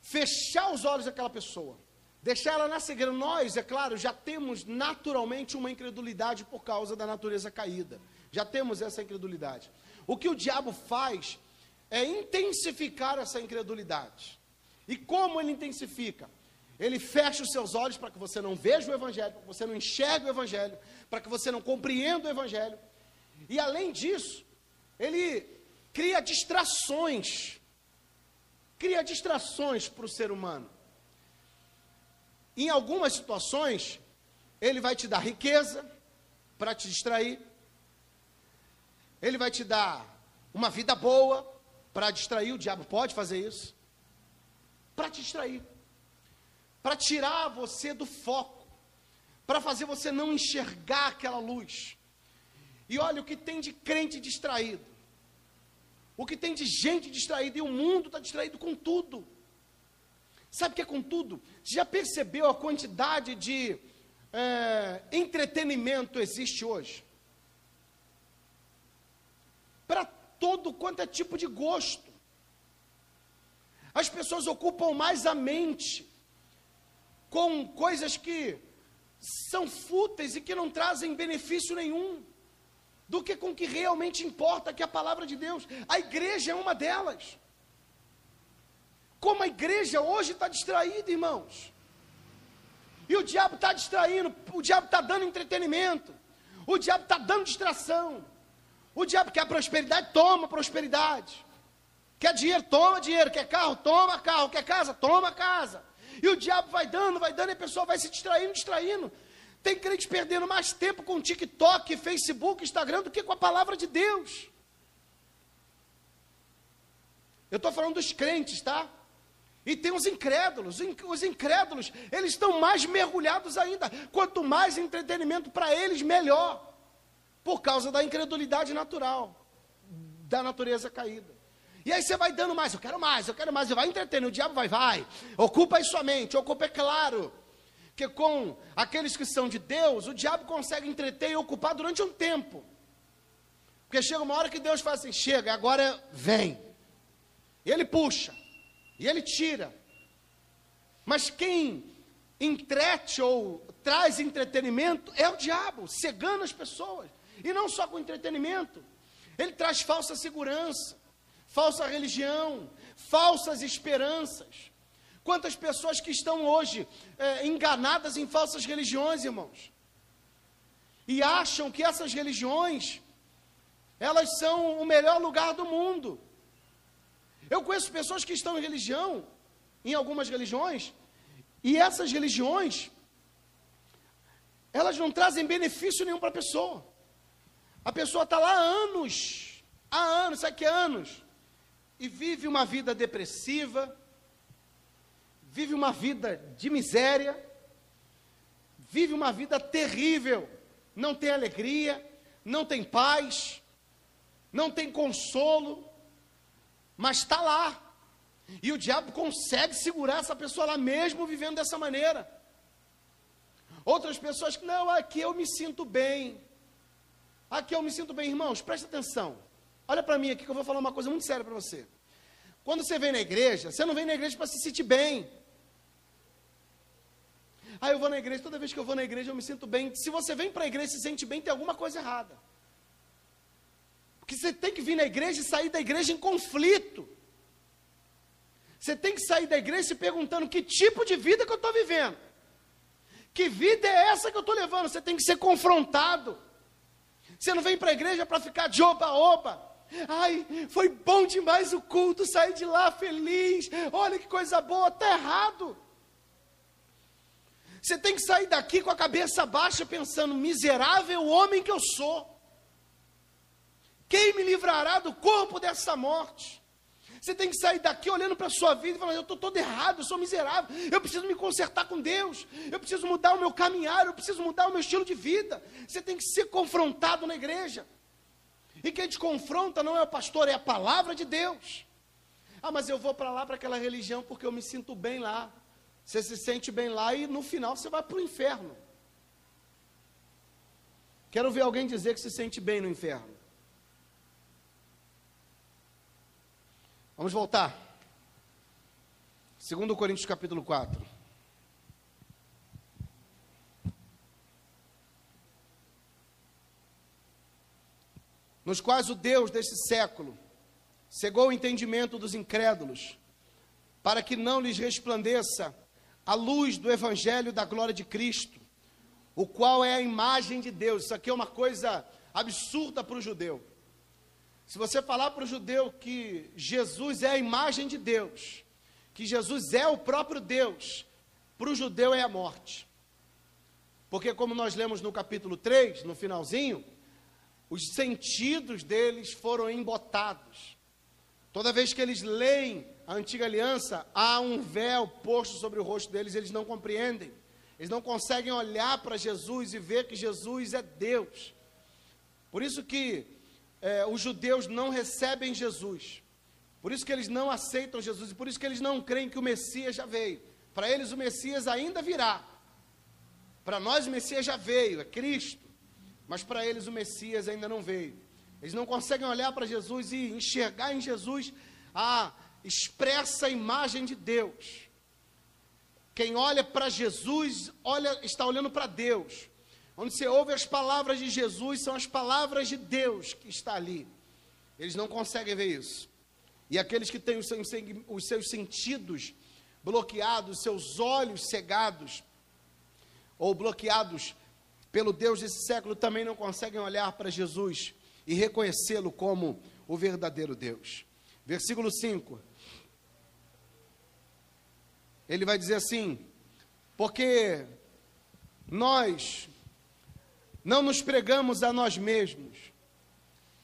fechar os olhos daquela pessoa, deixar ela na cegueira. Nós, é claro, já temos naturalmente uma incredulidade por causa da natureza caída. Já temos essa incredulidade. O que o diabo faz é intensificar essa incredulidade. E como ele intensifica? Ele fecha os seus olhos para que você não veja o Evangelho, para que você não enxergue o Evangelho, para que você não compreenda o Evangelho. E além disso, ele cria distrações. Cria distrações para o ser humano. Em algumas situações, ele vai te dar riqueza para te distrair. Ele vai te dar uma vida boa para distrair. O diabo pode fazer isso. Para te distrair para tirar você do foco, para fazer você não enxergar aquela luz. E olha o que tem de crente distraído, o que tem de gente distraída, e o mundo está distraído com tudo. Sabe o que é com tudo? Já percebeu a quantidade de é, entretenimento existe hoje? Para todo quanto é tipo de gosto. As pessoas ocupam mais a mente com coisas que são fúteis e que não trazem benefício nenhum, do que com o que realmente importa, que é a palavra de Deus. A igreja é uma delas. Como a igreja hoje está distraída, irmãos. E o diabo está distraindo, o diabo está dando entretenimento, o diabo está dando distração. O diabo quer prosperidade, toma prosperidade. Quer dinheiro, toma dinheiro. Quer carro, toma carro. Quer casa, toma casa. E o diabo vai dando, vai dando, e a pessoa vai se distraindo, distraindo. Tem crente perdendo mais tempo com TikTok, Facebook, Instagram do que com a palavra de Deus. Eu estou falando dos crentes, tá? E tem os incrédulos, os incrédulos, eles estão mais mergulhados ainda. Quanto mais entretenimento para eles, melhor. Por causa da incredulidade natural, da natureza caída. E aí você vai dando mais, eu quero mais, eu quero mais, vai entretendo, o diabo vai, vai. Ocupa aí sua mente, ocupa, é claro. Que com aqueles que são de Deus, o diabo consegue entreter e ocupar durante um tempo. Porque chega uma hora que Deus fala assim: chega, agora vem. E ele puxa, e ele tira. Mas quem entrete ou traz entretenimento é o diabo, cegando as pessoas. E não só com entretenimento, ele traz falsa segurança, falsa religião, falsas esperanças. Quantas pessoas que estão hoje é, enganadas em falsas religiões, irmãos, e acham que essas religiões elas são o melhor lugar do mundo. Eu conheço pessoas que estão em religião, em algumas religiões, e essas religiões, elas não trazem benefício nenhum para a pessoa. A pessoa está lá há anos, há anos, sabe que é anos? E vive uma vida depressiva, vive uma vida de miséria, vive uma vida terrível, não tem alegria, não tem paz, não tem consolo, mas está lá. E o diabo consegue segurar essa pessoa lá mesmo vivendo dessa maneira. Outras pessoas que, não, aqui eu me sinto bem. Aqui eu me sinto bem, irmãos, presta atenção. Olha para mim aqui que eu vou falar uma coisa muito séria para você. Quando você vem na igreja, você não vem na igreja para se sentir bem. Ah, eu vou na igreja, toda vez que eu vou na igreja eu me sinto bem. Se você vem para a igreja e se sente bem, tem alguma coisa errada. Porque você tem que vir na igreja e sair da igreja em conflito. Você tem que sair da igreja se perguntando que tipo de vida que eu estou vivendo. Que vida é essa que eu estou levando? Você tem que ser confrontado. Você não vem para a igreja para ficar de oba-oba. Ai, foi bom demais o culto, sair de lá feliz. Olha que coisa boa, está errado. Você tem que sair daqui com a cabeça baixa, pensando: miserável homem que eu sou. Quem me livrará do corpo dessa morte? Você tem que sair daqui olhando para a sua vida e falando: eu estou todo errado, eu sou miserável, eu preciso me consertar com Deus, eu preciso mudar o meu caminhar, eu preciso mudar o meu estilo de vida. Você tem que ser confrontado na igreja. E quem te confronta não é o pastor, é a palavra de Deus. Ah, mas eu vou para lá, para aquela religião, porque eu me sinto bem lá. Você se sente bem lá e no final você vai para o inferno. Quero ver alguém dizer que se sente bem no inferno. Vamos voltar. 2 Coríntios capítulo 4. Nos quais o Deus deste século cegou o entendimento dos incrédulos, para que não lhes resplandeça a luz do evangelho da glória de Cristo, o qual é a imagem de Deus. Isso aqui é uma coisa absurda para o judeu. Se você falar para o judeu que Jesus é a imagem de Deus, que Jesus é o próprio Deus, para o judeu é a morte. Porque, como nós lemos no capítulo 3, no finalzinho, os sentidos deles foram embotados. Toda vez que eles leem a antiga aliança, há um véu posto sobre o rosto deles, eles não compreendem. Eles não conseguem olhar para Jesus e ver que Jesus é Deus. Por isso que é, os judeus não recebem Jesus. Por isso que eles não aceitam Jesus e por isso que eles não creem que o Messias já veio. Para eles o Messias ainda virá. Para nós o Messias já veio, é Cristo. Mas para eles o Messias ainda não veio. Eles não conseguem olhar para Jesus e enxergar em Jesus a expressa imagem de Deus. Quem olha para Jesus, olha, está olhando para Deus. Onde você ouve as palavras de Jesus, são as palavras de Deus que está ali. Eles não conseguem ver isso. E aqueles que têm os seus, os seus sentidos bloqueados, seus olhos cegados, ou bloqueados pelo Deus desse século, também não conseguem olhar para Jesus e reconhecê-lo como o verdadeiro Deus. Versículo 5. Ele vai dizer assim: Porque nós não nos pregamos a nós mesmos,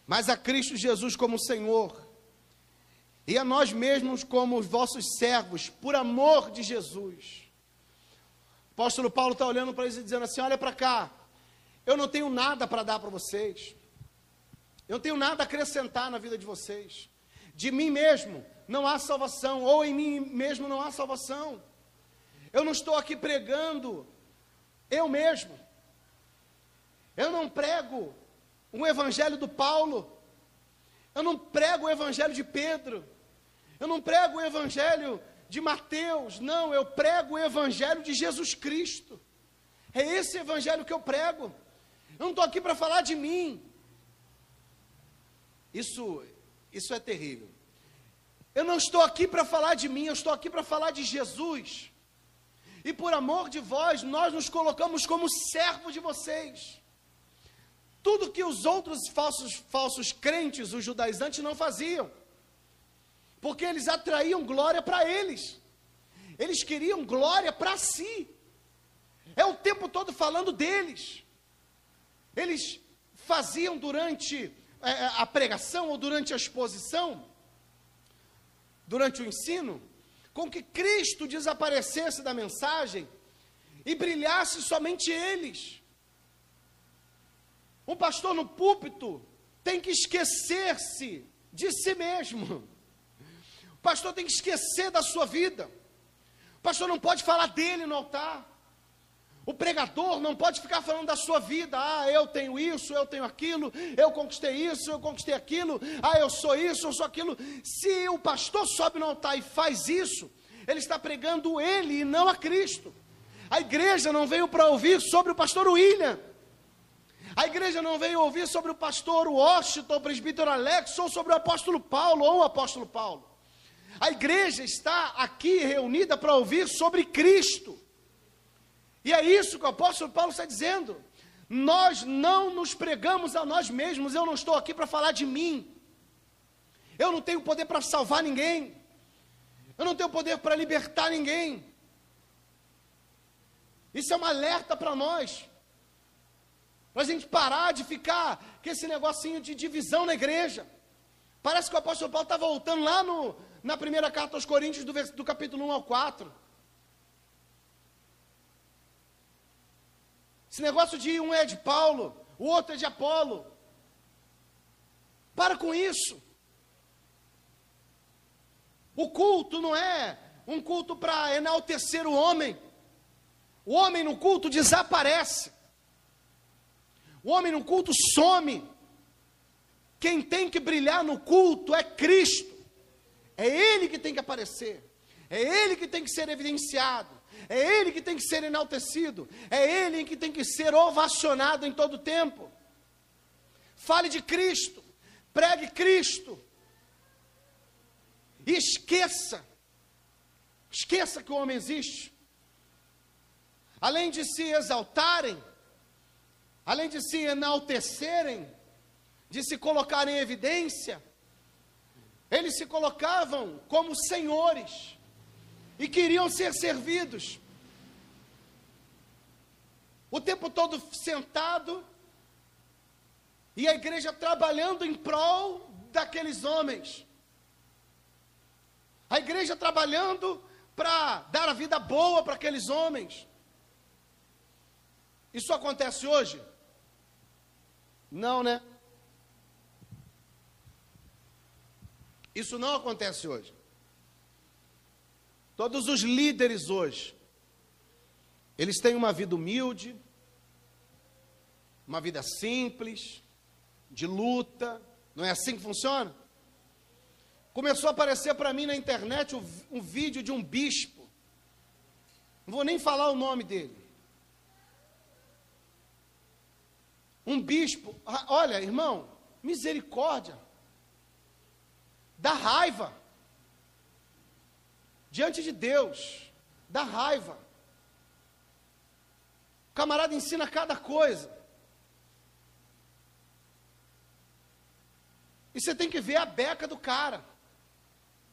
mas a Cristo Jesus como Senhor, e a nós mesmos como os vossos servos, por amor de Jesus. O apóstolo Paulo está olhando para eles e dizendo assim: olha para cá, eu não tenho nada para dar para vocês, eu não tenho nada a acrescentar na vida de vocês, de mim mesmo não há salvação, ou em mim mesmo não há salvação. Eu não estou aqui pregando eu mesmo. Eu não prego um evangelho do Paulo. Eu não prego o evangelho de Pedro. Eu não prego o evangelho de Mateus. Não, eu prego o evangelho de Jesus Cristo. É esse evangelho que eu prego. Eu não estou aqui para falar de mim. Isso, isso é terrível. Eu não estou aqui para falar de mim, eu estou aqui para falar de Jesus. E por amor de vós, nós nos colocamos como servos de vocês. Tudo que os outros falsos, falsos crentes, os judaizantes, não faziam. Porque eles atraíam glória para eles. Eles queriam glória para si. É o tempo todo falando deles. Eles faziam durante é, a pregação ou durante a exposição, durante o ensino, com que Cristo desaparecesse da mensagem e brilhasse somente eles. Um pastor no púlpito tem que esquecer-se de si mesmo. O pastor tem que esquecer da sua vida. O pastor não pode falar dele no altar. O pregador não pode ficar falando da sua vida. Ah, eu tenho isso, eu tenho aquilo, eu conquistei isso, eu conquistei aquilo. Ah, eu sou isso, eu sou aquilo. Se o pastor sobe no altar e faz isso, ele está pregando ele e não a Cristo. A igreja não veio para ouvir sobre o pastor William. A igreja não veio ouvir sobre o pastor Washington, o presbítero Alex, ou sobre o apóstolo Paulo, ou o apóstolo Paulo. A igreja está aqui reunida para ouvir sobre Cristo. E é isso que o apóstolo Paulo está dizendo. Nós não nos pregamos a nós mesmos. Eu não estou aqui para falar de mim. Eu não tenho poder para salvar ninguém. Eu não tenho poder para libertar ninguém. Isso é um alerta para nós. Para a gente parar de ficar com esse negocinho de divisão na igreja. Parece que o apóstolo Paulo está voltando lá no, na primeira carta aos Coríntios, do, do capítulo 1 ao 4. Esse negócio de um é de Paulo, o outro é de Apolo. Para com isso. O culto não é um culto para enaltecer o homem. O homem no culto desaparece. O homem no culto some. Quem tem que brilhar no culto é Cristo. É Ele que tem que aparecer. É Ele que tem que ser evidenciado. É Ele que tem que ser enaltecido, é Ele que tem que ser ovacionado em todo tempo. Fale de Cristo, pregue Cristo, e esqueça, esqueça que o homem existe. Além de se exaltarem, além de se enaltecerem, de se colocarem em evidência, eles se colocavam como senhores e queriam ser servidos. O tempo todo sentado e a igreja trabalhando em prol daqueles homens. A igreja trabalhando para dar a vida boa para aqueles homens. Isso acontece hoje? Não, né? Isso não acontece hoje. Todos os líderes hoje, eles têm uma vida humilde, uma vida simples, de luta, não é assim que funciona? Começou a aparecer para mim na internet um, vídeo de um bispo, não vou nem falar o nome dele. Um bispo, ah, olha, irmão, misericórdia, dá raiva diante de Deus, dá raiva. O camarada ensina cada coisa. E você tem que ver a beca do cara.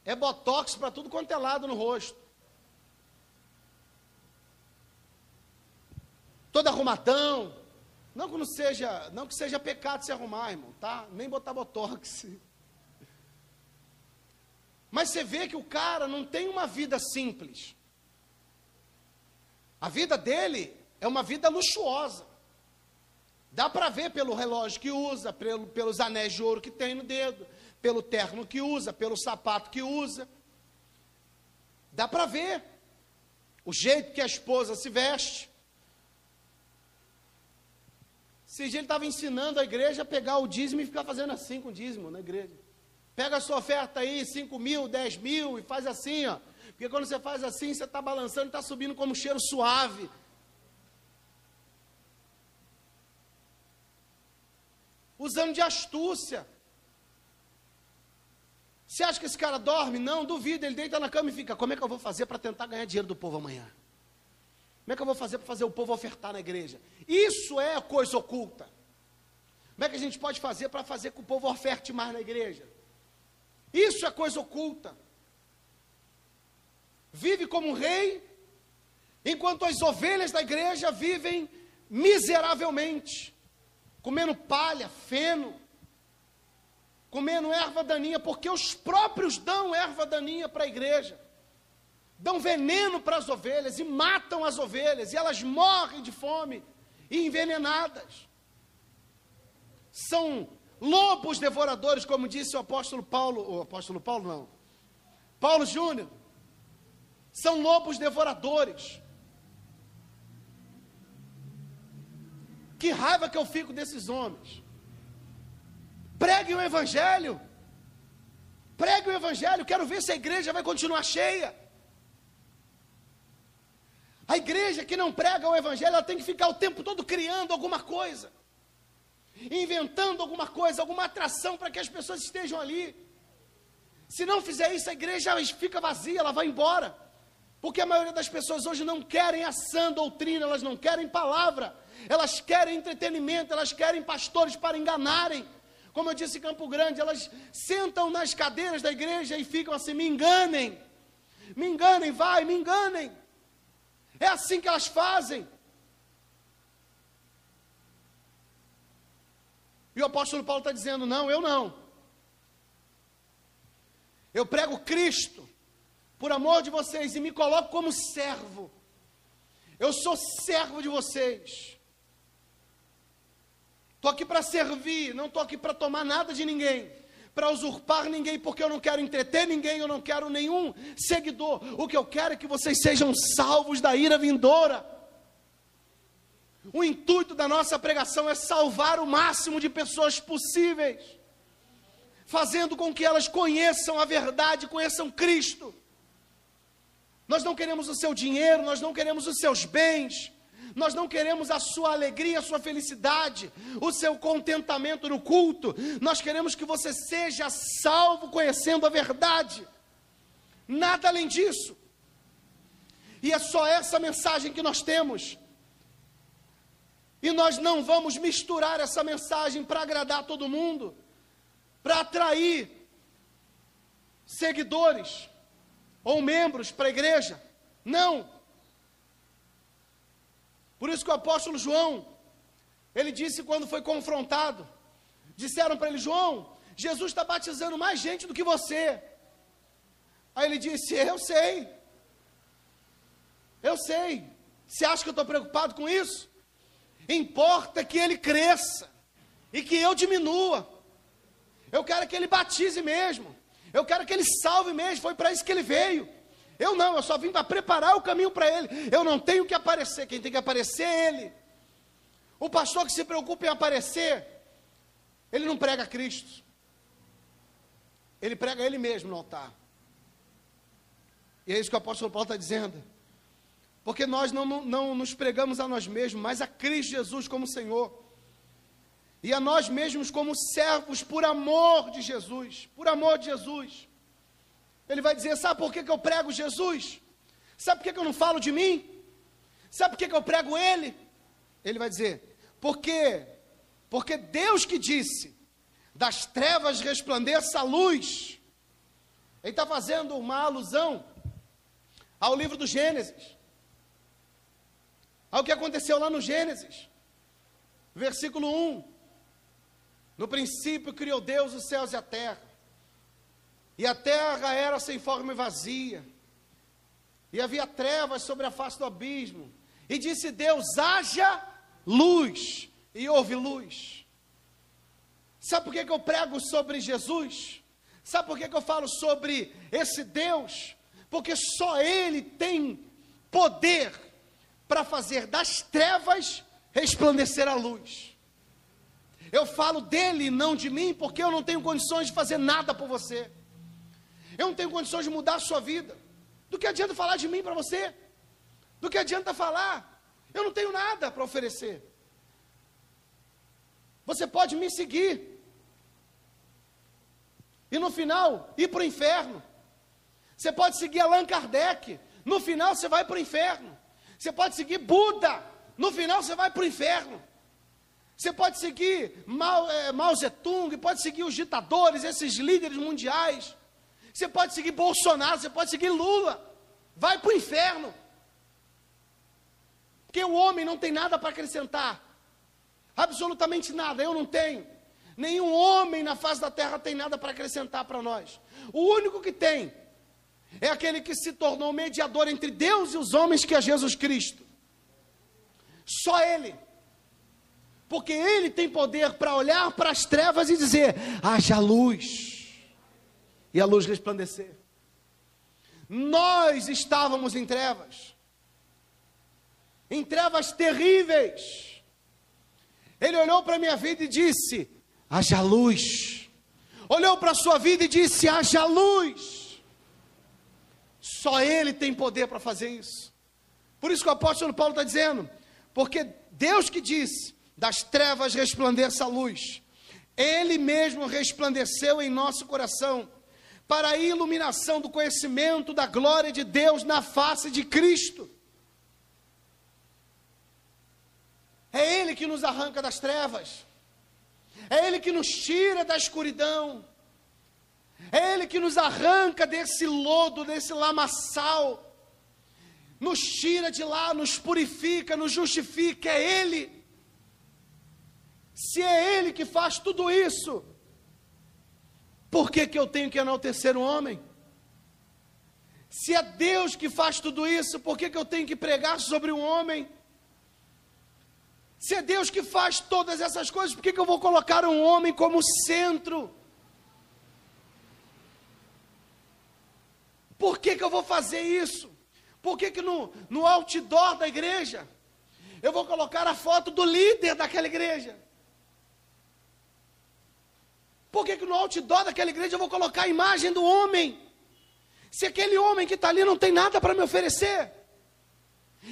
É botox para tudo quanto é lado no rosto. Todo arrumadão, Não que não seja, não que seja pecado se arrumar, irmão, tá? Nem botar botox. Mas você vê que o cara não tem uma vida simples. A vida dele é uma vida luxuosa. Dá para ver pelo relógio que usa, pelo, pelos anéis de ouro que tem no dedo, pelo terno que usa, pelo sapato que usa. Dá para ver o jeito que a esposa se veste. Dia ele estava ensinando a igreja a pegar o dízimo e ficar fazendo assim com o dízimo na igreja. Pega a sua oferta aí, 5 mil, 10 mil, e faz assim, ó. Porque quando você faz assim, você está balançando, está subindo como um cheiro suave. usando de astúcia. Você acha que esse cara dorme? Não, duvido. Ele deita na cama e fica: como é que eu vou fazer para tentar ganhar dinheiro do povo amanhã? Como é que eu vou fazer para fazer o povo ofertar na igreja? Isso é coisa oculta. Como é que a gente pode fazer para fazer que o povo oferte mais na igreja? Isso é coisa oculta. Vive como rei, enquanto as ovelhas da igreja vivem miseravelmente comendo palha, feno, comendo erva daninha, porque os próprios dão erva daninha para a igreja, dão veneno para as ovelhas e matam as ovelhas, e elas morrem de fome e envenenadas. São lobos devoradores, como disse o apóstolo Paulo, o apóstolo Paulo não, Paulo Júnior, são lobos devoradores. Que raiva que eu fico desses homens. Pregue o Evangelho. Pregue o Evangelho. Quero ver se a igreja vai continuar cheia. A igreja que não prega o Evangelho, ela tem que ficar o tempo todo criando alguma coisa, inventando alguma coisa, alguma atração para que as pessoas estejam ali. Se não fizer isso, a igreja fica vazia, ela vai embora. Porque a maioria das pessoas hoje não querem a sã doutrina, elas não querem palavra, elas querem entretenimento, elas querem pastores para enganarem. Como eu disse em Campo Grande, elas sentam nas cadeiras da igreja e ficam assim: me enganem, me enganem, vai, me enganem. É assim que elas fazem. E o apóstolo Paulo está dizendo: não, eu não. Eu prego Cristo, por amor de vocês, e me coloco como servo. Eu sou servo de vocês. Estou aqui para servir, não estou aqui para tomar nada de ninguém, para usurpar ninguém, porque eu não quero entreter ninguém, eu não quero nenhum seguidor. O que eu quero é que vocês sejam salvos da ira vindoura. O intuito da nossa pregação é salvar o máximo de pessoas possíveis, fazendo com que elas conheçam a verdade, conheçam Cristo. Nós não queremos o seu dinheiro, nós não queremos os seus bens, nós não queremos a sua alegria, a sua felicidade, o seu contentamento no culto. Nós queremos que você seja salvo conhecendo a verdade. Nada além disso. E é só essa mensagem que nós temos. E nós não vamos misturar essa mensagem para agradar todo mundo, para atrair seguidores ou membros para a igreja. Não. Por isso que o apóstolo João, ele disse quando foi confrontado, disseram para ele: João, Jesus está batizando mais gente do que você. Aí ele disse: Eu sei, eu sei. Você acha que eu estou preocupado com isso? Importa que ele cresça e que eu diminua. Eu quero que ele batize mesmo. Eu quero que ele salve mesmo. Foi para isso que ele veio. Eu não, eu só vim para preparar o caminho para ele. Eu não tenho que aparecer, quem tem que aparecer é ele. O pastor que se preocupa em aparecer, ele não prega Cristo. Ele prega ele mesmo no altar. E é isso que o apóstolo Paulo está dizendo. Porque nós não, não, não nos pregamos a nós mesmos, mas a Cristo Jesus como Senhor. E a nós mesmos como servos por amor de Jesus. Por amor de Jesus. Ele vai dizer: Sabe por que, que eu prego Jesus? Sabe por que, que eu não falo de mim? Sabe por que, que eu prego Ele? Ele vai dizer: Porque, porque Deus que disse, das trevas resplandeça a luz. Ele está fazendo uma alusão ao livro do Gênesis, ao que aconteceu lá no Gênesis. versículo 1. No princípio criou Deus os céus e a terra. E a terra era sem forma e vazia. E havia trevas sobre a face do abismo. E disse Deus: haja luz. E houve luz. Sabe por que, que eu prego sobre Jesus? Sabe por que, que eu falo sobre esse Deus? Porque só Ele tem poder para fazer das trevas resplandecer a luz. Eu falo dele, não de mim, porque eu não tenho condições de fazer nada por você. Eu não tenho condições de mudar a sua vida. Do que adianta falar de mim para você? Do que adianta falar? Eu não tenho nada para oferecer. Você pode me seguir. E no final, ir para o inferno. Você pode seguir Allan Kardec. No final, você vai para o inferno. Você pode seguir Buda. No final, você vai para o inferno. Você pode seguir Mao, é, Mao Zedong, pode seguir os ditadores, esses líderes mundiais. Você pode seguir Bolsonaro, você pode seguir Lula. Vai para o inferno. Porque o homem não tem nada para acrescentar. Absolutamente nada, eu não tenho. Nenhum homem na face da terra tem nada para acrescentar para nós. O único que tem é aquele que se tornou mediador entre Deus e os homens, que é Jesus Cristo. Só Ele. Porque Ele tem poder para olhar para as trevas e dizer: haja luz. E a luz resplandecer. Nós estávamos em trevas. Em trevas terríveis. Ele olhou para a minha vida e disse: haja luz. Olhou para a sua vida e disse: haja luz. Só Ele tem poder para fazer isso. Por isso que o apóstolo Paulo está dizendo: porque Deus que disse: das trevas resplandeça a luz. Ele mesmo resplandeceu em nosso coração para a iluminação do conhecimento da glória de Deus na face de Cristo. É Ele que nos arranca das trevas, é Ele que nos tira da escuridão, é Ele que nos arranca desse lodo, desse lamaçal nos tira de lá, nos purifica, nos justifica, é Ele. Se é Ele que faz tudo isso, por que, que eu tenho que enaltecer o homem? Se é Deus que faz tudo isso, por que, que eu tenho que pregar sobre um homem? Se é Deus que faz todas essas coisas, por que, que eu vou colocar um homem como centro? Por que, que eu vou fazer isso? Por que, que no, no outdoor da igreja eu vou colocar a foto do líder daquela igreja? Por que, que no outdoor daquela igreja eu vou colocar a imagem do homem? Se aquele homem que está ali não tem nada para me oferecer.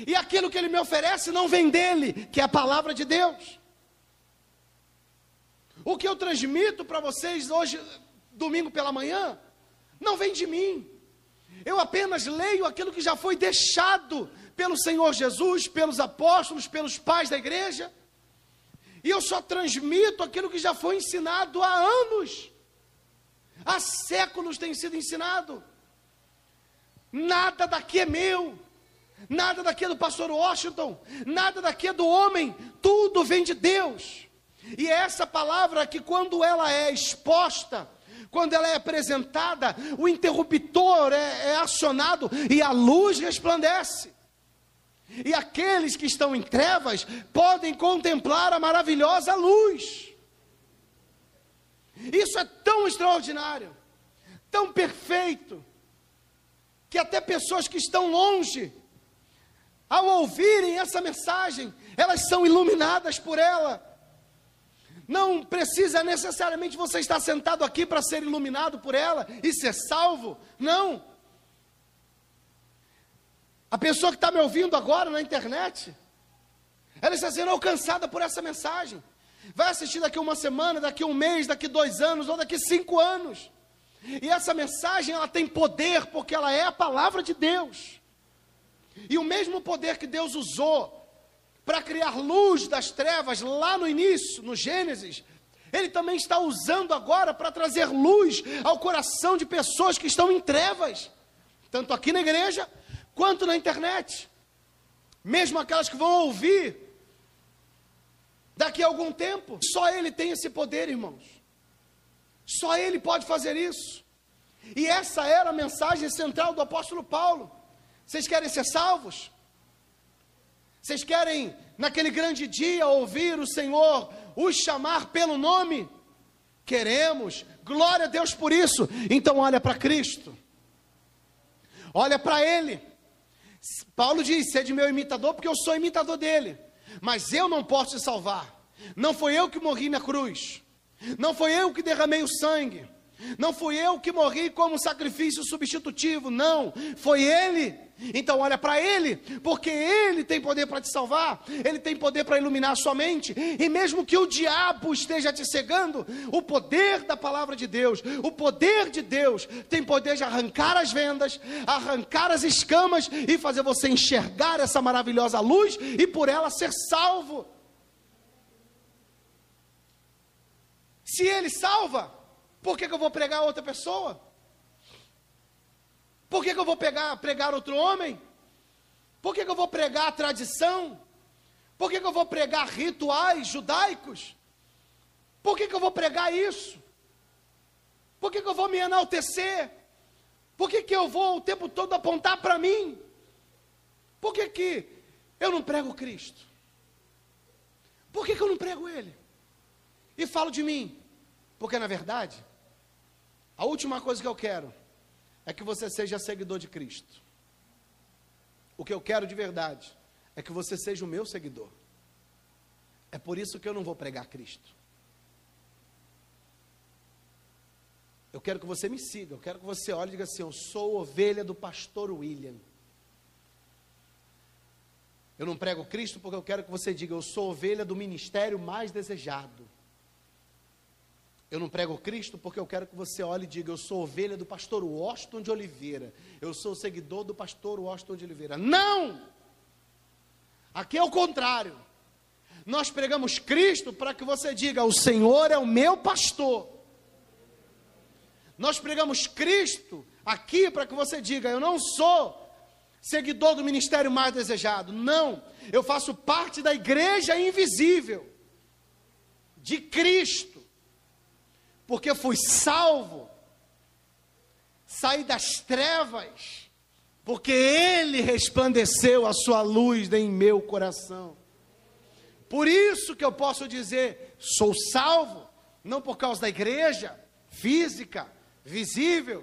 E aquilo que ele me oferece não vem dele, que é a palavra de Deus. O que eu transmito para vocês hoje, domingo pela manhã, não vem de mim. Eu apenas leio aquilo que já foi deixado pelo Senhor Jesus, pelos apóstolos, pelos pais da igreja. E eu só transmito aquilo que já foi ensinado há anos. Há séculos tem sido ensinado. Nada daqui é meu. Nada daqui é do pastor Washington. Nada daqui é do homem. Tudo vem de Deus. E é essa palavra que, quando ela é exposta, quando ela é apresentada, o interruptor é, é acionado e a luz resplandece. E aqueles que estão em trevas podem contemplar a maravilhosa luz. Isso é tão extraordinário, tão perfeito, que até pessoas que estão longe, ao ouvirem essa mensagem, elas são iluminadas por ela. Não precisa necessariamente você estar sentado aqui para ser iluminado por ela e ser salvo. Não. A pessoa que está me ouvindo agora na internet, ela está sendo alcançada por essa mensagem. Vai assistir daqui uma semana, daqui um mês, daqui dois anos ou daqui cinco anos. E essa mensagem ela tem poder porque ela é a palavra de Deus. E o mesmo poder que Deus usou para criar luz das trevas lá no início, no Gênesis, ele também está usando agora para trazer luz ao coração de pessoas que estão em trevas, tanto aqui na igreja quanto na internet. Mesmo aquelas que vão ouvir daqui a algum tempo. Só Ele tem esse poder, irmãos. Só Ele pode fazer isso. E essa era a mensagem central do apóstolo Paulo. Vocês querem ser salvos? Vocês querem, naquele grande dia, ouvir o Senhor os chamar pelo nome? Queremos, glória a Deus por isso. Então, olha para Cristo, olha para Ele. Paulo diz: Sede meu imitador, porque eu sou imitador dele. Mas eu não posso te salvar. Não foi eu que morri na cruz. Não foi eu que derramei o sangue. Não fui eu que morri como sacrifício substitutivo, não, foi Ele. Então olha para Ele, porque Ele tem poder para te salvar, Ele tem poder para iluminar a sua mente, e mesmo que o diabo esteja te cegando, o poder da palavra de Deus, o poder de Deus, tem poder de arrancar as vendas, arrancar as escamas e fazer você enxergar essa maravilhosa luz e por ela ser salvo. Se Ele salva, por que, que eu vou pregar outra pessoa? Por que, que eu vou pegar, pregar outro homem? Por que, que eu vou pregar a tradição? Por que, que eu vou pregar rituais judaicos? Por que, que eu vou pregar isso? Por que, que eu vou me enaltecer? Por que, que eu vou o tempo todo apontar para mim? Por que, que eu não prego Cristo? Por que, que eu não prego Ele? E falo de mim? Porque na verdade, a última coisa que eu quero é que você seja seguidor de Cristo. O que eu quero de verdade é que você seja o meu seguidor. É por isso que eu não vou pregar Cristo. Eu quero que você me siga, eu quero que você olhe e diga assim: Eu sou ovelha do pastor William. Eu não prego Cristo porque eu quero que você diga: Eu sou ovelha do ministério mais desejado. Eu não prego Cristo porque eu quero que você olhe e diga: Eu sou ovelha do pastor Washington de Oliveira. Eu sou seguidor do pastor Washington de Oliveira. Não! Aqui é o contrário. Nós pregamos Cristo para que você diga: O Senhor é o meu pastor. Nós pregamos Cristo aqui para que você diga: Eu não sou seguidor do ministério mais desejado. Não, eu faço parte da igreja invisível de Cristo porque fui salvo, saí das trevas, porque Ele resplandeceu a sua luz em meu coração. Por isso que eu posso dizer, sou salvo, não por causa da igreja física, visível,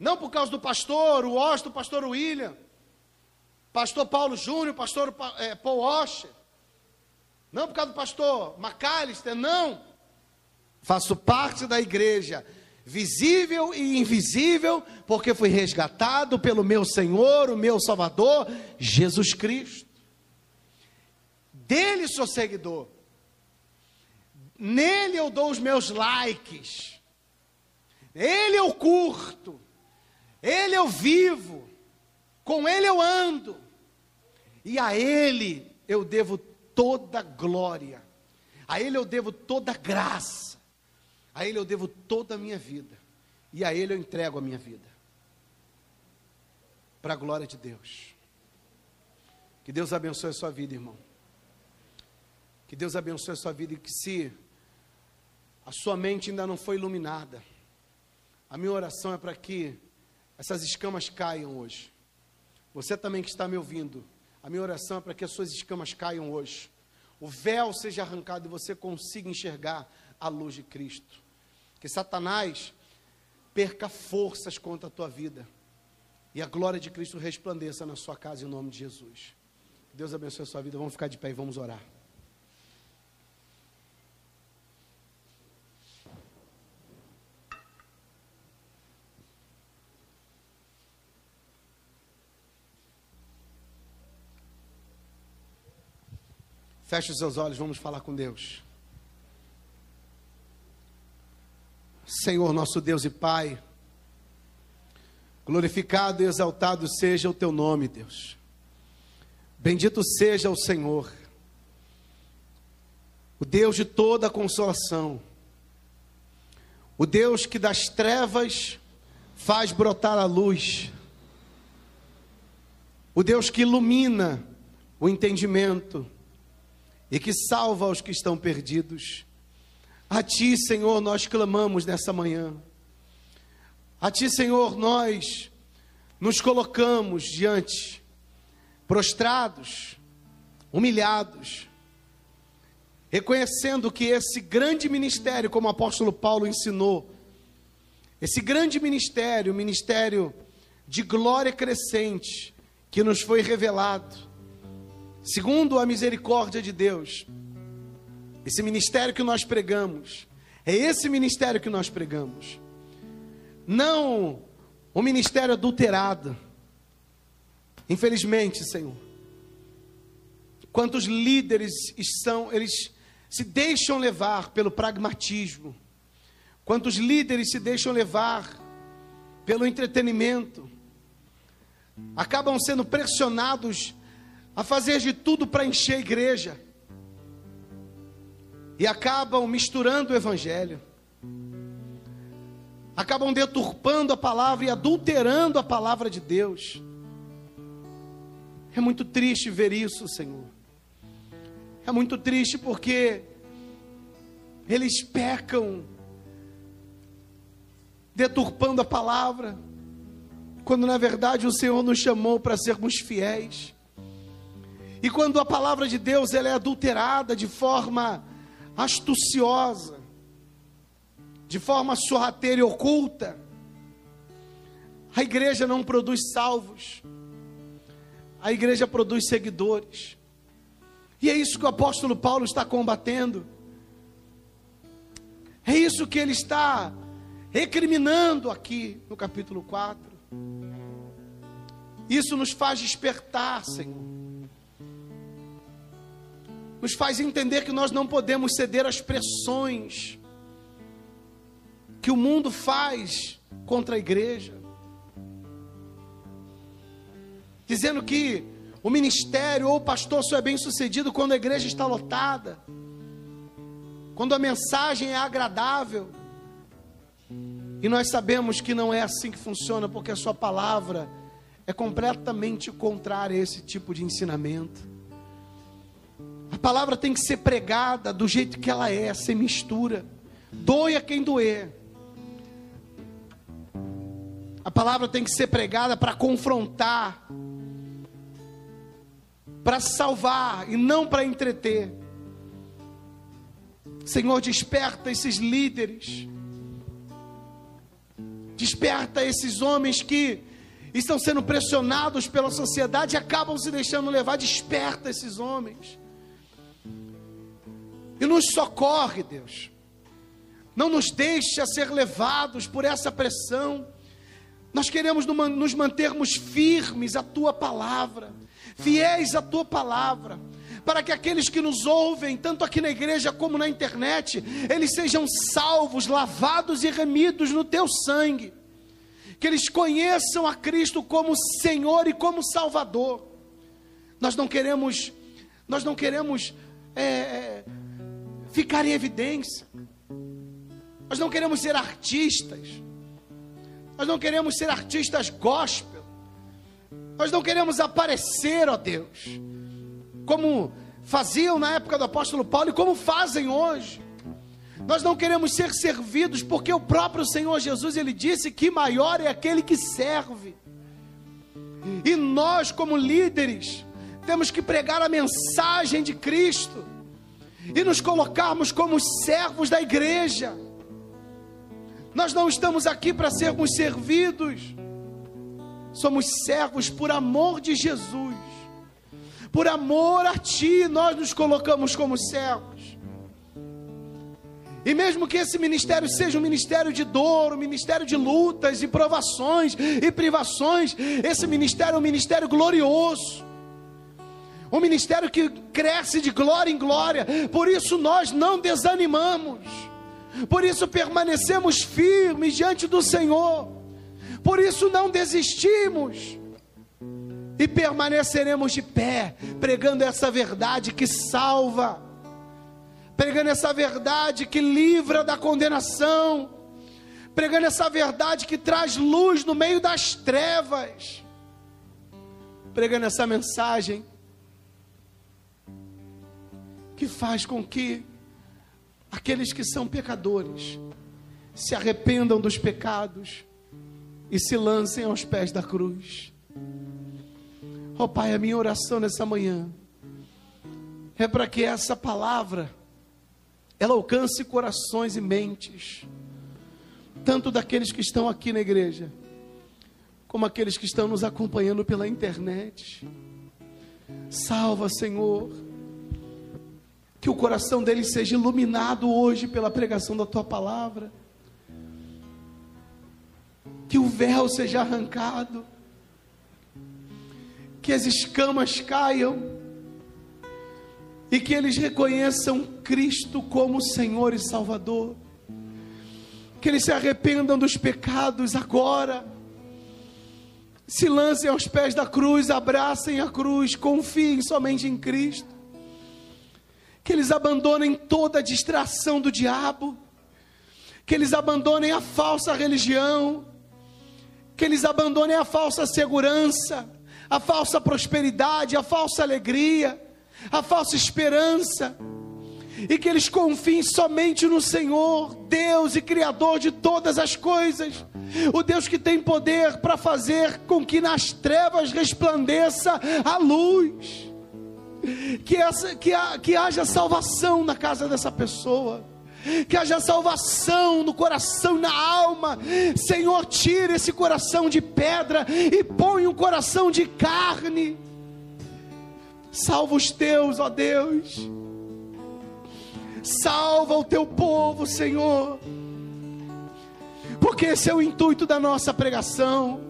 não por causa do pastor, o Austin, o pastor William, pastor Paulo Júnior, pastor é, Paul Washer, não por causa do pastor McAllister, não Faço parte da igreja, visível e invisível, porque fui resgatado pelo meu Senhor, o meu Salvador, Jesus Cristo. Dele sou seguidor. Nele eu dou os meus likes. Ele eu curto. Ele eu vivo. Com ele eu ando. E a ele eu devo toda glória. A ele eu devo toda graça a Ele eu devo toda a minha vida. E a Ele eu entrego a minha vida. Para a glória de Deus. Que Deus abençoe a sua vida, irmão. Que Deus abençoe a sua vida e que se a sua mente ainda não foi iluminada, a minha oração é para que essas escamas caiam hoje. Você também que está me ouvindo, a minha oração é para que as suas escamas caiam hoje. O véu seja arrancado e você consiga enxergar a luz de Cristo. Que Satanás perca forças contra a tua vida. E a glória de Cristo resplandeça na sua casa em nome de Jesus. Deus abençoe a sua vida. Vamos ficar de pé e vamos orar. Feche os seus olhos, vamos falar com Deus. Senhor nosso Deus e Pai, glorificado e exaltado seja o teu nome, Deus. Bendito seja o Senhor, o Deus de toda consolação, o Deus que das trevas faz brotar a luz, o Deus que ilumina o entendimento e que salva os que estão perdidos. A Ti, Senhor, nós clamamos nessa manhã. A Ti, Senhor, nós nos colocamos diante, prostrados, humilhados, reconhecendo que esse grande ministério, como o apóstolo Paulo ensinou, esse grande ministério, o ministério de glória crescente, que nos foi revelado, segundo a misericórdia de Deus, esse ministério que nós pregamos, é esse ministério que nós pregamos, não o ministério adulterado, infelizmente, Senhor. Quantos líderes são, eles se deixam levar pelo pragmatismo, quantos líderes se deixam levar pelo entretenimento, acabam sendo pressionados a fazer de tudo para encher a igreja e acabam misturando o evangelho, acabam deturpando a palavra e adulterando a palavra de Deus. É muito triste ver isso, Senhor. É muito triste porque eles pecam, deturpando a palavra quando na verdade o Senhor nos chamou para sermos fiéis. E quando a palavra de Deus ela é adulterada de forma astuciosa, de forma sorrateira e oculta, a igreja não produz salvos, a igreja produz seguidores. E é isso que o apóstolo Paulo está combatendo. É isso que ele está recriminando aqui no capítulo 4. Isso nos faz despertar, Senhor. Nos faz entender que nós não podemos ceder às pressões que o mundo faz contra a igreja. Dizendo que o ministério ou o pastor só é bem sucedido quando a igreja está lotada, quando a mensagem é agradável. E nós sabemos que não é assim que funciona, porque a sua palavra é completamente contrária a esse tipo de ensinamento. A palavra tem que ser pregada do jeito que ela é, sem mistura. Doia quem doer. A palavra tem que ser pregada para confrontar, para salvar e não para entreter. Senhor, desperta esses líderes Desperta esses homens que estão sendo pressionados pela sociedade e acabam se deixando levar. Desperta esses homens. E nos socorre, Deus. Não nos deixa ser levados por essa pressão. Nós queremos nos mantermos firmes à tua palavra, fiéis à tua palavra para que aqueles que nos ouvem, tanto aqui na igreja como na internet, eles sejam salvos, lavados e remidos no teu sangue. Que eles conheçam a Cristo como Senhor e como Salvador. Nós não queremos, nós não queremos é, é ficar em evidência. Nós não queremos ser artistas. Nós não queremos ser artistas gospel. Nós não queremos aparecer, ó Deus como faziam na época do apóstolo Paulo e como fazem hoje. Nós não queremos ser servidos porque o próprio Senhor Jesus ele disse que maior é aquele que serve. E nós como líderes temos que pregar a mensagem de Cristo e nos colocarmos como servos da igreja. Nós não estamos aqui para sermos servidos. Somos servos por amor de Jesus por amor a Ti, nós nos colocamos como servos. E mesmo que esse ministério seja um ministério de dor, um ministério de lutas e provações e privações, esse ministério é um ministério glorioso. Um ministério que cresce de glória em glória. Por isso nós não desanimamos. Por isso permanecemos firmes diante do Senhor. Por isso não desistimos e permaneceremos de pé, pregando essa verdade que salva, pregando essa verdade que livra da condenação, pregando essa verdade que traz luz no meio das trevas, pregando essa mensagem que faz com que aqueles que são pecadores se arrependam dos pecados e se lancem aos pés da cruz. Oh Pai, a minha oração nessa manhã é para que essa palavra ela alcance corações e mentes, tanto daqueles que estão aqui na igreja, como aqueles que estão nos acompanhando pela internet. Salva, Senhor, que o coração deles seja iluminado hoje pela pregação da tua palavra, que o véu seja arrancado, que as escamas caiam. E que eles reconheçam Cristo como Senhor e Salvador, que eles se arrependam dos pecados agora, se lancem aos pés da cruz, abracem a cruz, confiem somente em Cristo, que eles abandonem toda a distração do diabo, que eles abandonem a falsa religião, que eles abandonem a falsa segurança, a falsa prosperidade, a falsa alegria, a falsa esperança, e que eles confiem somente no Senhor, Deus e Criador de todas as coisas, o Deus que tem poder para fazer com que nas trevas resplandeça a luz, que, essa, que, que haja salvação na casa dessa pessoa que haja salvação no coração na alma. Senhor, tira esse coração de pedra e põe um coração de carne. Salva os teus, ó Deus. Salva o teu povo, Senhor. Porque esse é o intuito da nossa pregação.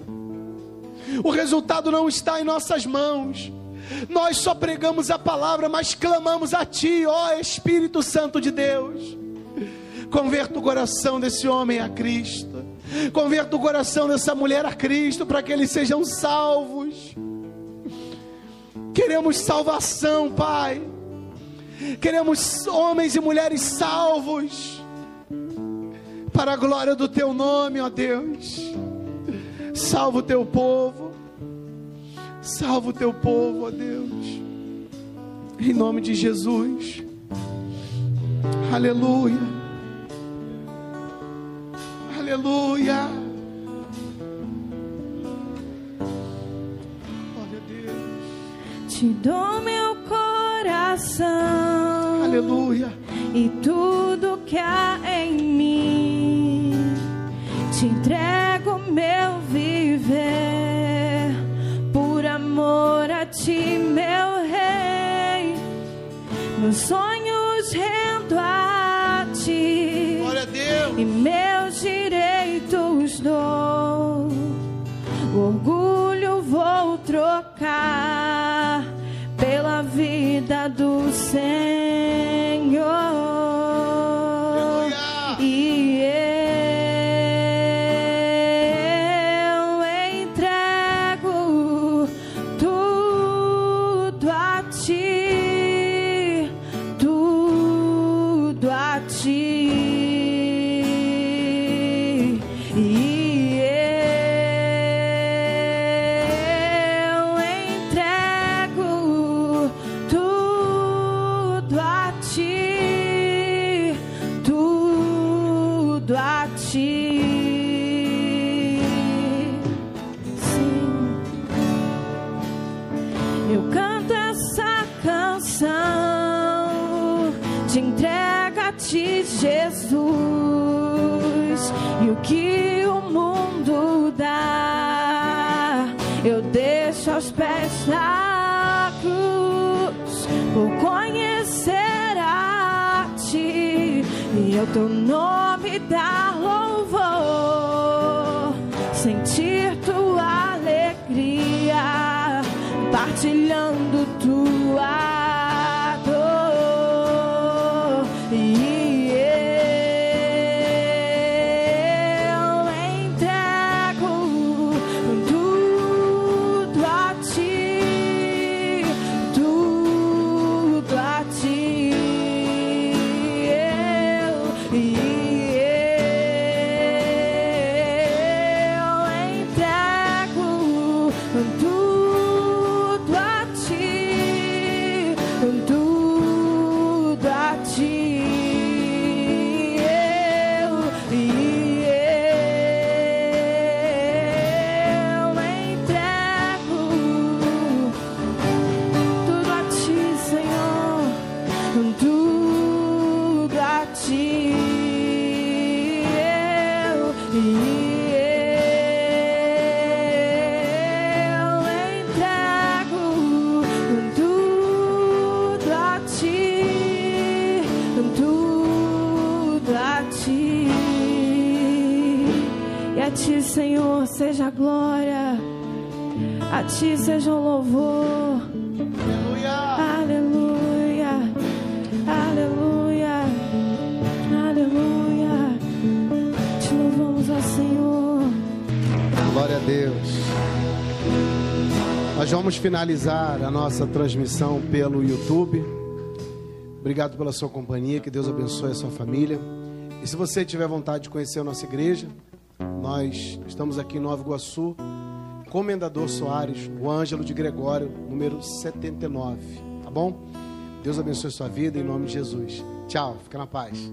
O resultado não está em nossas mãos. Nós só pregamos a palavra, mas clamamos a Ti, ó Espírito Santo de Deus Converta o coração desse homem a Cristo. Converta o coração dessa mulher a Cristo para que eles sejam salvos. Queremos salvação, Pai. Queremos homens e mulheres salvos. Para a glória do teu nome, ó Deus. Salva o teu povo. Salva o teu povo, ó Deus. Em nome de Jesus. Aleluia. Aleluia. Glória a Deus. Te dou meu coração. Aleluia. E tudo que há em mim. Te entrego meu viver. Ti, meu rei. Meus sonhos rendo a ti. Glória a Deus. E meus direitos dou. O orgulho vou trocar pela vida do Senhor. E o que o mundo dá, eu deixo aos pés da cruz por conhecer a ti. E ao teu nome dar louvor, sentir tua alegria, partilhando tua ti seja o louvor. Aleluia. Aleluia. Aleluia. Aleluia. Te louvamos, ó Senhor. Glória a Deus. Nós vamos finalizar a nossa transmissão pelo YouTube. Obrigado pela sua companhia, que Deus abençoe a sua família. E se você tiver vontade de conhecer a nossa igreja, nós estamos aqui em Nova Iguaçu, Comendador Soares, o Ângelo de Gregório, número 79. Tá bom? Deus abençoe sua vida em nome de Jesus. Tchau, fica na paz.